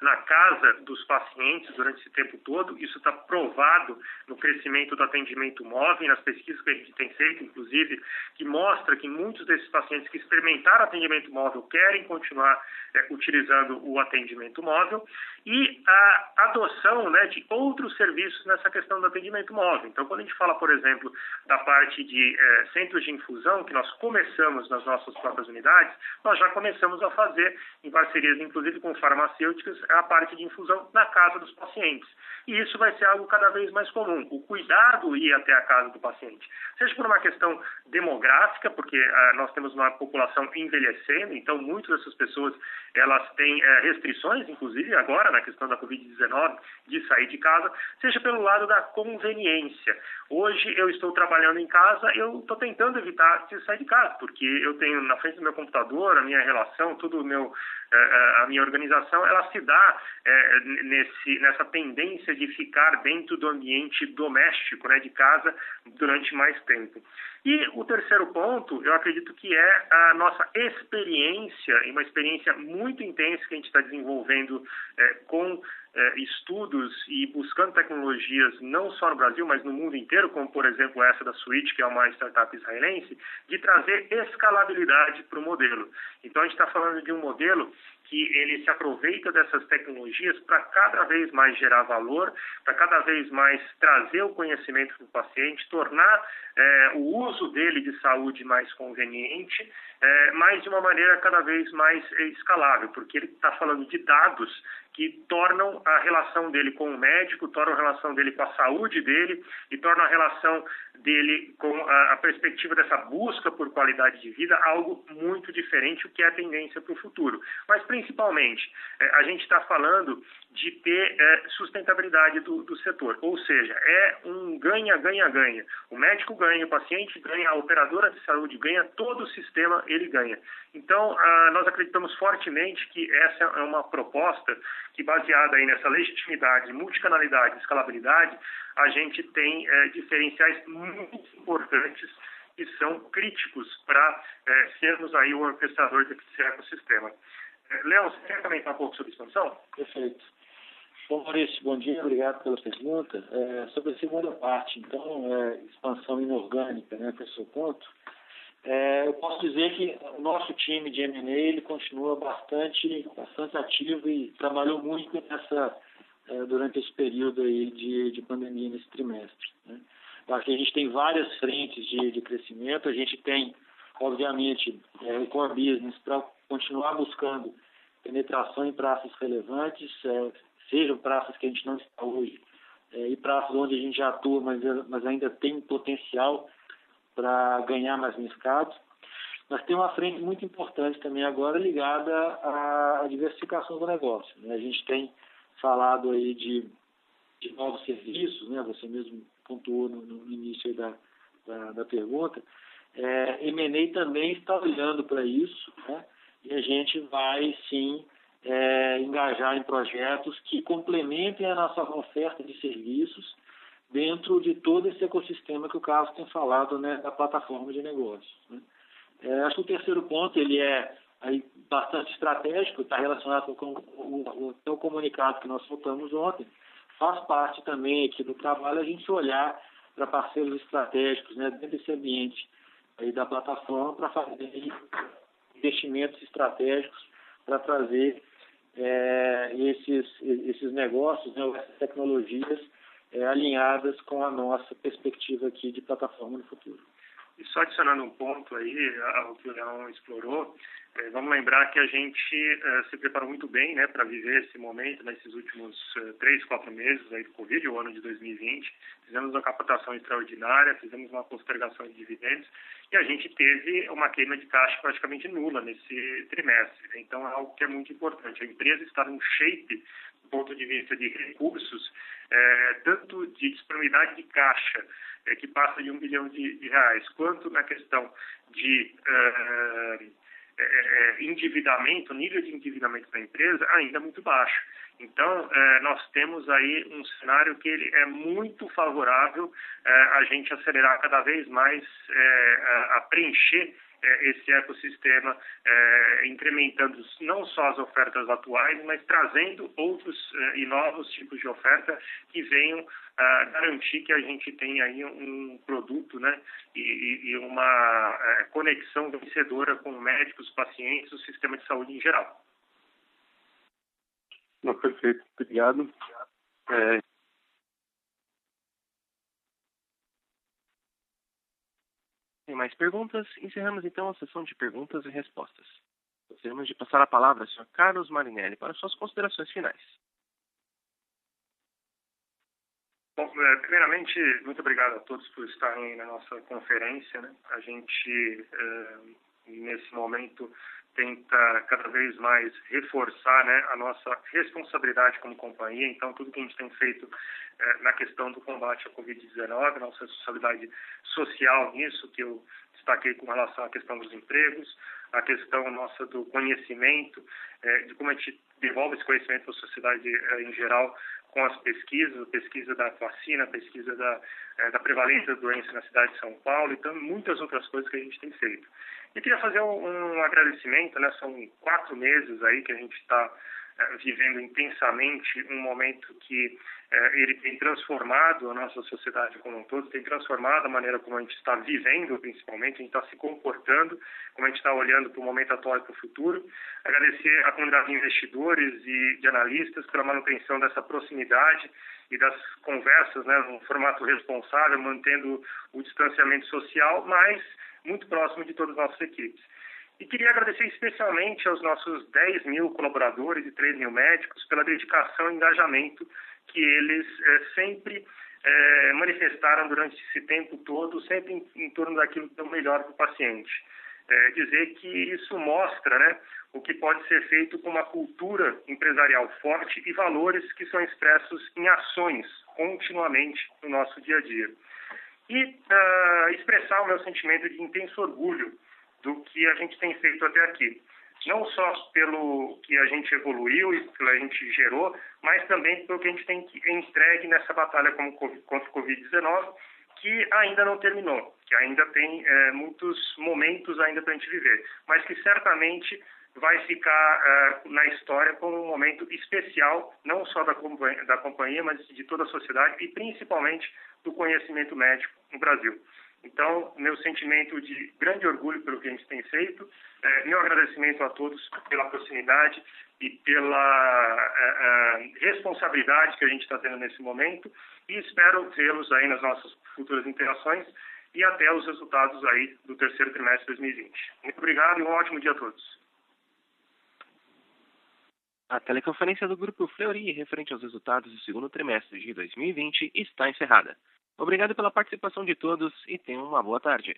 na casa dos pacientes durante esse tempo todo. Isso está provado no crescimento do atendimento móvel, nas pesquisas que a gente tem feito, inclusive, que mostra que muitos desses pacientes que experimentaram atendimento móvel querem continuar é, utilizando o atendimento móvel e a adoção né, de outros serviços nessa questão do atendimento móvel. Então, quando a gente fala, por exemplo, da parte de é, centros de infusão, que nós começamos nas nossas próprias unidades, nós já começamos a fazer, em parcerias inclusive com farmacêuticas, a parte de infusão na casa dos pacientes. E isso vai ser algo cada vez mais comum, o cuidado ir até a casa do paciente. Seja por uma questão demográfica, porque ah, nós temos uma população envelhecendo, então muitas dessas pessoas elas têm eh, restrições, inclusive agora na questão da Covid-19, de sair de casa, seja pelo lado da conveniência. Hoje eu estou trabalhando em casa, eu estou tentando evitar de sair de casa, porque eu tenho na frente do meu computador a minha relação, tudo meu é, é, a minha organização ela se dá é, nesse, nessa tendência de ficar dentro do ambiente doméstico, né, de casa, durante mais tempo. E o terceiro ponto, eu acredito que é a nossa experiência, e uma experiência muito intensa que a gente está desenvolvendo é, com é, estudos e buscando tecnologias não só no Brasil, mas no mundo inteiro, como por exemplo essa da Switch, que é uma startup israelense, de trazer escalabilidade para o modelo. Então a gente está falando de um modelo que ele se aproveita dessas tecnologias para cada vez mais gerar valor, para cada vez mais trazer o conhecimento para o paciente, tornar é, o uso dele de saúde mais conveniente, é, mas de uma maneira cada vez mais escalável, porque ele está falando de dados que tornam a relação dele com o médico, tornam a relação dele com a saúde dele e tornam a relação dele com a, a perspectiva dessa busca por qualidade de vida algo muito diferente, o que é a tendência para o futuro. Mas, principalmente, é, a gente está falando de ter é, sustentabilidade do, do setor, ou seja, é um ganha-ganha-ganha. O médico ganha, o paciente ganha, a operadora de saúde ganha, todo o sistema ele ganha. Então, ah, nós acreditamos fortemente que essa é uma proposta que, baseada aí nessa legitimidade, multicanalidade, escalabilidade, a gente tem é, diferenciais muito importantes que são críticos para é, sermos aí o orquestrador desse ecossistema. É, Léo, você quer comentar um pouco sobre expansão? Perfeito. Bom, Maurício, bom dia, obrigado pela pergunta. É, sobre a segunda parte, então, é, expansão inorgânica, né, que é o seu ponto, é, eu posso dizer que o nosso time de M&A ele continua bastante, bastante ativo e trabalhou muito nessa, é, durante esse período aí de, de pandemia, nesse trimestre. Né? Acho que a gente tem várias frentes de, de crescimento, a gente tem, obviamente, é, o core business para continuar buscando penetração em praças relevantes, é, sejam praças que a gente não está hoje, é, e praças onde a gente já atua, mas, mas ainda tem potencial para ganhar mais mercado. Nós temos uma frente muito importante também agora ligada à diversificação do negócio. Né? A gente tem falado aí de, de novos serviços, né? você mesmo pontuou no, no início da, da, da, pergunta. É, M&A também está olhando para isso né? e a gente vai sim é, engajar em projetos que complementem a nossa oferta de serviços dentro de todo esse ecossistema que o Carlos tem falado né, da plataforma de negócios. Né? É, acho que o terceiro ponto ele é aí, bastante estratégico, está relacionado com o, o, o comunicado que nós soltamos ontem. Faz parte também aqui do trabalho a gente olhar para parceiros estratégicos né, dentro desse ambiente aí da plataforma para fazer investimentos estratégicos para trazer é, esses, esses negócios, né, essas tecnologias é, alinhadas com a nossa perspectiva aqui de plataforma no futuro. E só adicionando um ponto aí ao que o Leão explorou, é, vamos lembrar que a gente é, se preparou muito bem né, para viver esse momento nesses últimos é, três, quatro meses aí do Covid, o ano de 2020. Fizemos uma captação extraordinária, fizemos uma postergação de dividendos e a gente teve uma queima de caixa praticamente nula nesse trimestre. Então é algo que é muito importante. A empresa está num shape do ponto de vista de recursos, tanto de disponibilidade de caixa, é, que passa de um bilhão de, de, reais, quanto na questão de é, é, é, endividamento, nível de endividamento da empresa ainda muito baixo. Então, é, nós temos aí um cenário que ele é muito favorável é, a gente acelerar cada vez mais é, a, a preencher esse ecossistema, é, incrementando não só as ofertas atuais, mas trazendo outros é, e novos tipos de oferta que venham garantir que a gente tenha aí um produto né, e, e uma conexão vencedora com médicos, pacientes, o sistema de saúde em geral. Não, perfeito, obrigado. É, Sem mais perguntas, encerramos então a sessão de perguntas e respostas. Gostaríamos de passar a palavra ao Sr. Carlos Marinelli para suas considerações finais. Bom, é, primeiramente, muito obrigado a todos por estarem na nossa conferência. Né? A gente, é, nesse momento, tenta cada vez mais reforçar né, a nossa responsabilidade como companhia. Então, tudo que a gente tem feito é, na questão do combate à Covid-19, nossa responsabilidade social nisso, que eu destaquei com relação à questão dos empregos, a questão nossa do conhecimento, é, de como a gente devolve esse conhecimento para a sociedade é, em geral com as pesquisas, a pesquisa da vacina, a pesquisa da, é, da prevalência da doença na cidade de São Paulo, então muitas outras coisas que a gente tem feito. Eu queria fazer um, um agradecimento, né? São quatro meses aí que a gente está vivendo intensamente um momento que é, ele tem transformado a nossa sociedade como um todo, tem transformado a maneira como a gente está vivendo, principalmente, a gente está se comportando, como a gente está olhando para o momento atual e para o futuro. Agradecer a comunidade de investidores e de analistas pela manutenção dessa proximidade e das conversas, né, num formato responsável, mantendo o distanciamento social, mas muito próximo de todas as nossas equipes. E queria agradecer especialmente aos nossos 10 mil colaboradores e 3 mil médicos pela dedicação e engajamento que eles é, sempre é, manifestaram durante esse tempo todo, sempre em, em torno daquilo que é o melhor para o paciente. É, dizer que isso mostra né, o que pode ser feito com uma cultura empresarial forte e valores que são expressos em ações continuamente no nosso dia a dia e uh, expressar o meu sentimento de intenso orgulho do que a gente tem feito até aqui. Não só pelo que a gente evoluiu e pelo que a gente gerou, mas também pelo que a gente tem entregue nessa batalha contra o Covid-19, que ainda não terminou, que ainda tem é, muitos momentos ainda para a gente viver, mas que certamente vai ficar uh, na história como um momento especial, não só da da companhia, mas de toda a sociedade e principalmente do conhecimento médico no Brasil. Então, meu sentimento de grande orgulho pelo que a gente tem feito, é, meu agradecimento a todos pela proximidade e pela é, é, responsabilidade que a gente está tendo nesse momento e espero vê-los aí nas nossas futuras interações e até os resultados aí do terceiro trimestre de 2020. Muito obrigado e um ótimo dia a todos. A teleconferência do Grupo Fleury referente aos resultados do segundo trimestre de 2020 está encerrada. Obrigado pela participação de todos e tenham uma boa tarde.